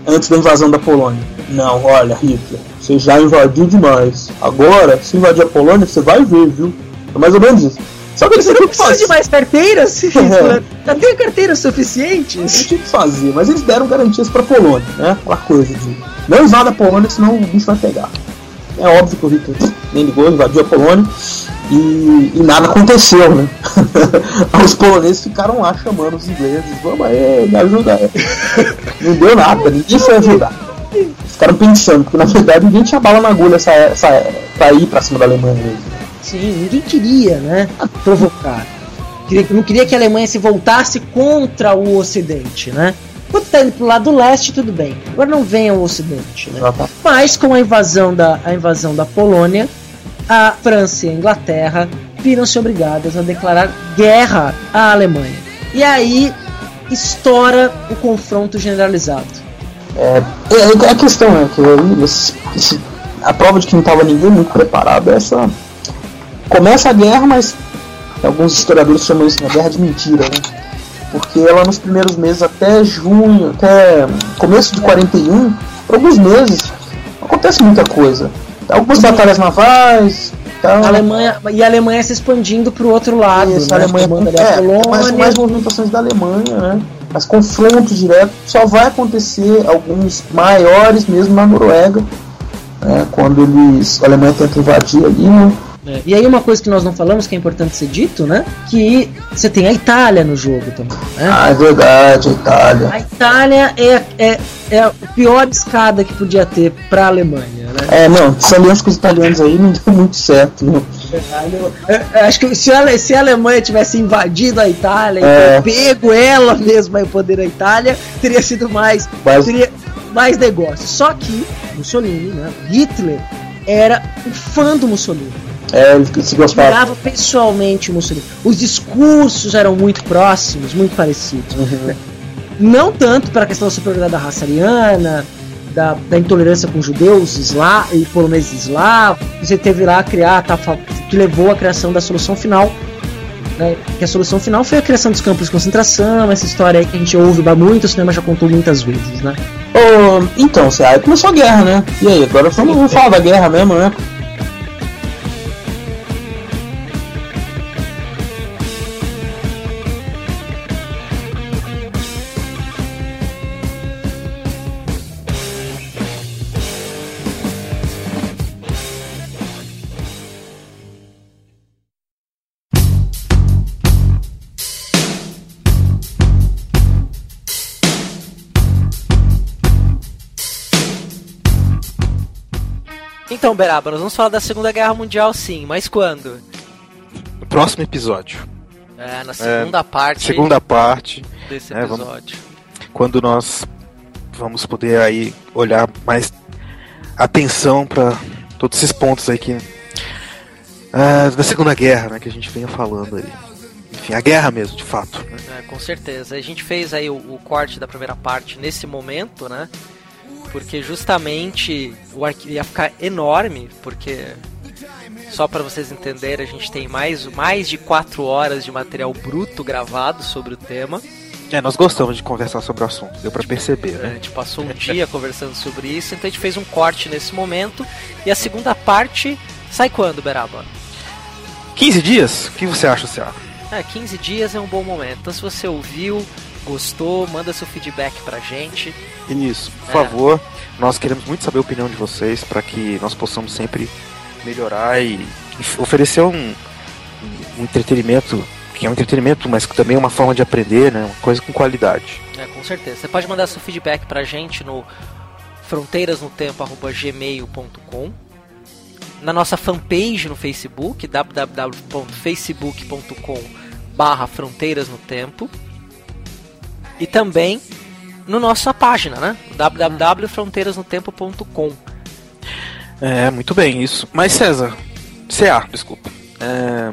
antes da invasão da Polônia. Não, olha, Hitler, você já invadiu demais. Agora, se invadir a Polônia, você vai ver, viu? É mais ou menos isso. Só que eles Você não precisa fazer. de mais carteiras? É. Já tem carteiras suficientes? Eles tinham que fazer, mas eles deram garantias pra Polônia, né? Aquela coisa de não invada a Polônia, senão o bicho vai pegar. É óbvio que o Hitler nem ligou, invadiu a Polônia e, e nada aconteceu, né? Os poloneses ficaram lá chamando os ingleses, vamos aí, me ajuda aí. Não deu nada, ninguém foi ajudar. Ficaram pensando, porque na verdade ninguém tinha bala na agulha essa, essa, pra ir pra cima da Alemanha mesmo. Sim, ninguém queria, né? Provocar. Queria- Não queria que a Alemanha se voltasse contra o Ocidente, né? Quando tá indo pro lado leste, tudo bem. Agora não venha o Ocidente, né? Mas com a invasão da, a invasão da Polônia, a França e a Inglaterra viram-se obrigadas a declarar guerra à Alemanha. E aí estoura o confronto generalizado. É, é, a questão é que esse- esse- a prova de que não estava ninguém muito preparado é essa. Começa a guerra, mas alguns historiadores chamam isso de guerra de mentira, né? Porque ela nos primeiros meses, até junho, até começo de 41, por alguns meses, acontece muita coisa. Algumas batalhas navais, tal. A Alemanha, e a Alemanha se expandindo pro outro lado, Isso, né? a Alemanha ali é, a Polônia. mais, mais movimentações da Alemanha, né? Mas confronto direto só vai acontecer alguns maiores mesmo na Noruega, né? quando eles a Alemanha tenta invadir ali, né? É, E aí uma coisa que nós não falamos que é importante ser dito, né? Que você tem a Itália no jogo também. Né? Ah, é verdade, a Itália. A Itália é, é, é a pior escada que podia ter para a Alemanha. É, não, essa aliança com os italianos aí não deu muito certo? Eu- eu acho que se a, se a Alemanha tivesse invadido a Itália É. e pego ela mesma o poder da Itália, teria sido mais, Mas- teria mais negócio. Só que Mussolini, né? Hitler, era um fã do Mussolini. É, ele se gostava. Admirava pessoalmente o Mussolini. Os discursos eram muito próximos, muito parecidos. né? Não tanto para a questão da superioridade da raça ariana, da, da intolerância com judeus eslá, e poloneses eslavos. Você teve lá a criar, tá, que levou à criação da solução final, né, que a solução final foi a criação dos campos de concentração, essa história aí que a gente ouve muito, o cinema já contou muitas vezes, né? Ô, então, aí começou a guerra, né? E aí, agora vamos, vamos falar da guerra mesmo, né? Então, Beraba, nós vamos falar da Segunda Guerra Mundial sim, mas quando? No próximo episódio. É, na segunda parte. Segunda parte. Desse né, vamos- episódio. quando nós vamos poder aí olhar mais atenção para todos esses pontos aí que ah, da Segunda Guerra, né, que a gente vinha falando aí. Enfim, a guerra mesmo, de fato. né? É, com certeza. A gente fez aí o, o corte da primeira parte nesse momento, né? Porque justamente o arquivo ia ficar enorme, porque só para vocês entenderem, a gente tem mais, mais de 4 horas de material bruto gravado sobre o tema. É, nós gostamos de conversar sobre o assunto, deu pra perceber, A né? gente passou um dia conversando sobre isso, então a gente fez um corte nesse momento. E a segunda parte sai quando, Beraba? 15 dias? O que você acha, Thiago? É, 15 dias é um bom momento. Então se você ouviu, gostou, manda seu feedback pra gente. Isso, por É. favor. Nós queremos muito saber a opinião de vocês para que nós possamos sempre melhorar e, e oferecer um, um- entretenimento que é um entretenimento, mas que também é uma forma de aprender, né? Uma coisa com qualidade. É, com certeza. Você pode mandar seu feedback pra gente no fronteirasnotempo.gmail.com Na nossa fanpage no Facebook, www.facebook.com barra Fronteiras no Tempo. E também no nossa página, né? www.fronteirasnotempo.com É, muito bem, isso. Mas César, CA, desculpa. É,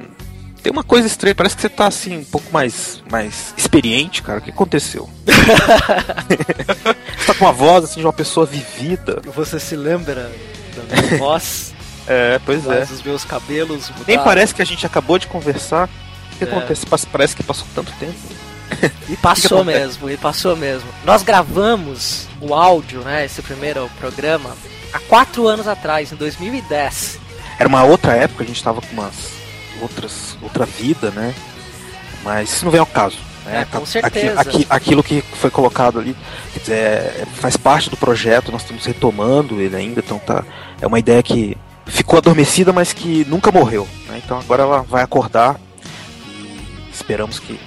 tem uma coisa estranha, parece que você tá assim, um pouco mais, mais experiente, cara. O que aconteceu? você tá com uma voz assim de uma pessoa vivida. Você se lembra da minha voz? É, pois é. Os meus cabelos mudaram. Nem parece que a gente acabou de conversar. O que É. acontece? Pa- Parece que passou tanto tempo. E passou mesmo, e passou mesmo. Nós gravamos o áudio, né, esse primeiro programa, há quatro anos atrás, em 2010. Era uma outra época, a gente tava com umas outras, outra vida, né? Mas isso não vem ao caso. Né? É, com certeza. aqui- aquilo que foi colocado ali quer dizer, é- faz parte do projeto, nós estamos retomando ele ainda, então tá. É uma ideia que ficou adormecida, mas que nunca morreu. né? Então agora ela vai acordar e esperamos que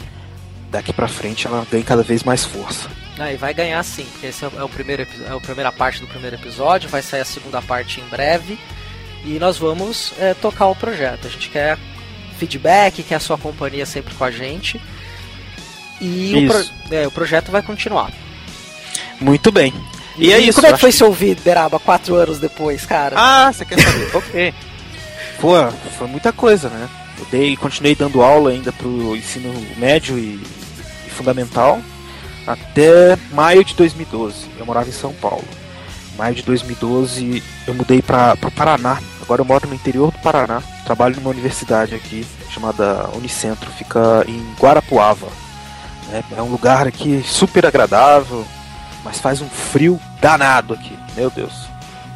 daqui pra frente ela ganhe cada vez mais força. Ah, e vai ganhar sim, porque esse é o, é primeiro, é a primeira parte do primeiro episódio, vai sair a segunda parte em breve. E nós vamos é, tocar o projeto. A gente quer feedback, quer a sua companhia sempre com a gente. E o, pro- é, o projeto vai continuar. Muito bem. E, é isso. Como é que foi seu ouvido, Beraba, quatro anos depois, cara? Ah, você quer saber? ok. Pô, foi muita coisa, né? Eu dei, continuei dando aula ainda pro ensino médio e, e fundamental até maio de 2012. Eu morava em São Paulo. Maio de 2012 eu mudei para o Paraná. Agora eu moro no interior do Paraná. Trabalho numa universidade aqui chamada Unicentro. Fica em Guarapuava. né? É um lugar aqui super agradável, mas faz um frio danado aqui. Meu Deus.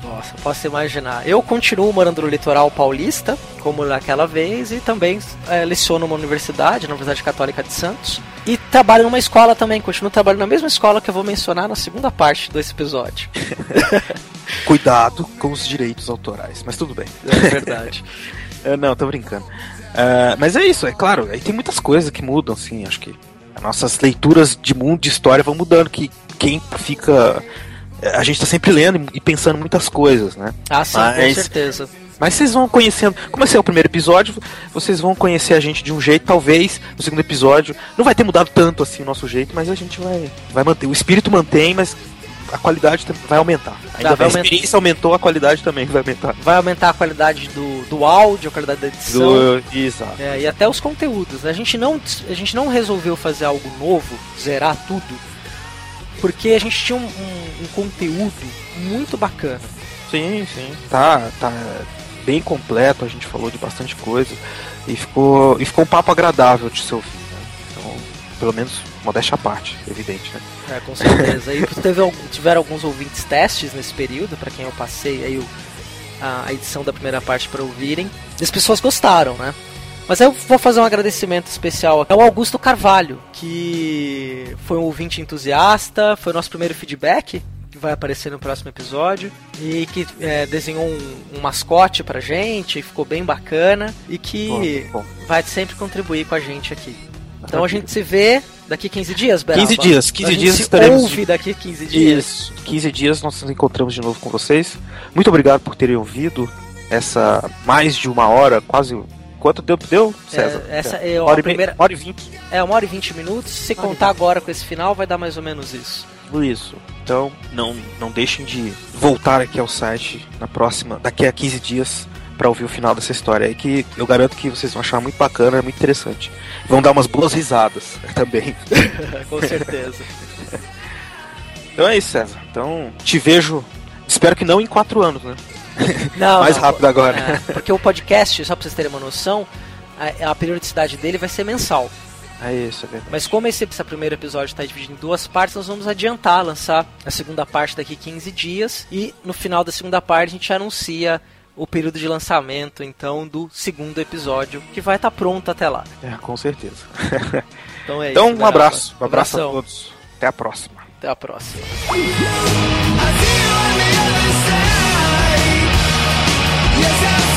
Nossa, posso imaginar. Eu continuo morando no litoral paulista, como naquela vez, e também é, leciono numa universidade, na Universidade Católica de Santos. E trabalho numa escola também, continuo trabalhando na mesma escola que eu vou mencionar na segunda parte desse episódio. Cuidado com os direitos autorais, mas tudo bem. É verdade. É, não, tô brincando. É, mas é isso, é claro, aí tem muitas coisas que mudam, assim, acho que as nossas leituras de mundo, de história vão mudando, que quem fica. A gente tá sempre lendo e pensando muitas coisas, né? Ah, sim, com certeza. Mas vocês vão conhecendo. Como esse é o primeiro episódio, vocês vão conhecer a gente de um jeito, talvez no segundo episódio. Não vai ter mudado tanto assim o nosso jeito, mas a gente vai, vai manter. O espírito mantém, mas a qualidade vai aumentar. Ainda Tá, vai a experiência aumentou, a qualidade também vai aumentar. Vai aumentar a qualidade do, do áudio, a qualidade da edição. Do- Exato. É, e até os conteúdos. A gente, não, a gente não resolveu fazer algo novo, zerar tudo, porque a gente tinha um, um- um conteúdo muito bacana. Sim, sim. Tá, tá. bem completo, a gente falou de bastante coisa e ficou, e ficou um papo agradável de se ouvir. Né? Então, pelo menos, modéstia à parte, evidente, né? É, com certeza. E teve, algum- tiveram alguns ouvintes testes nesse período, para quem eu passei aí o- a, a edição da primeira parte para ouvirem. E as pessoas gostaram, né? Mas eu vou fazer um agradecimento especial ao Augusto Carvalho, que foi um ouvinte entusiasta, foi o nosso primeiro feedback, que vai aparecer no próximo episódio, e que é, desenhou um, um mascote pra gente, ficou bem bacana, e que Bom, bom. vai sempre contribuir com a gente aqui. Então a gente se vê daqui 15 dias, Beraba? 15 dias, 15 a gente dias se estaremos ouve de- daqui 15 dias. Isso, 15 dias nós nos encontramos de novo com vocês. Muito obrigado por terem ouvido essa mais de uma hora, quase. Quanto tempo deu, César? É, essa É, é hora, primeira- e hora e vinte. É, uma hora e 20 minutos. Se hora contar agora com esse final, vai dar mais ou menos isso. Isso. Então, não, não deixem de voltar aqui ao site na próxima, daqui a 15 dias, para ouvir o final dessa história aí, que eu garanto que vocês vão achar muito bacana, muito interessante. Vão dar umas boas risadas também. com certeza. Então é isso, César. Então, te vejo. Espero que não em quatro anos, né? Não, Mais não, rápido agora. é, porque o podcast, só pra vocês terem uma noção, a, a periodicidade dele vai ser mensal. É isso, é verdade. Mas como esse, esse primeiro episódio está dividido em duas partes, nós vamos adiantar, lançar a segunda parte daqui 15 dias. E no final da segunda parte a gente anuncia o período de lançamento, então, do segundo episódio, que vai estar pronto até lá. É, com certeza. Então é então, isso. um abraço. Um Abraço. abraço a todos. Até a próxima. Até a próxima. Yes,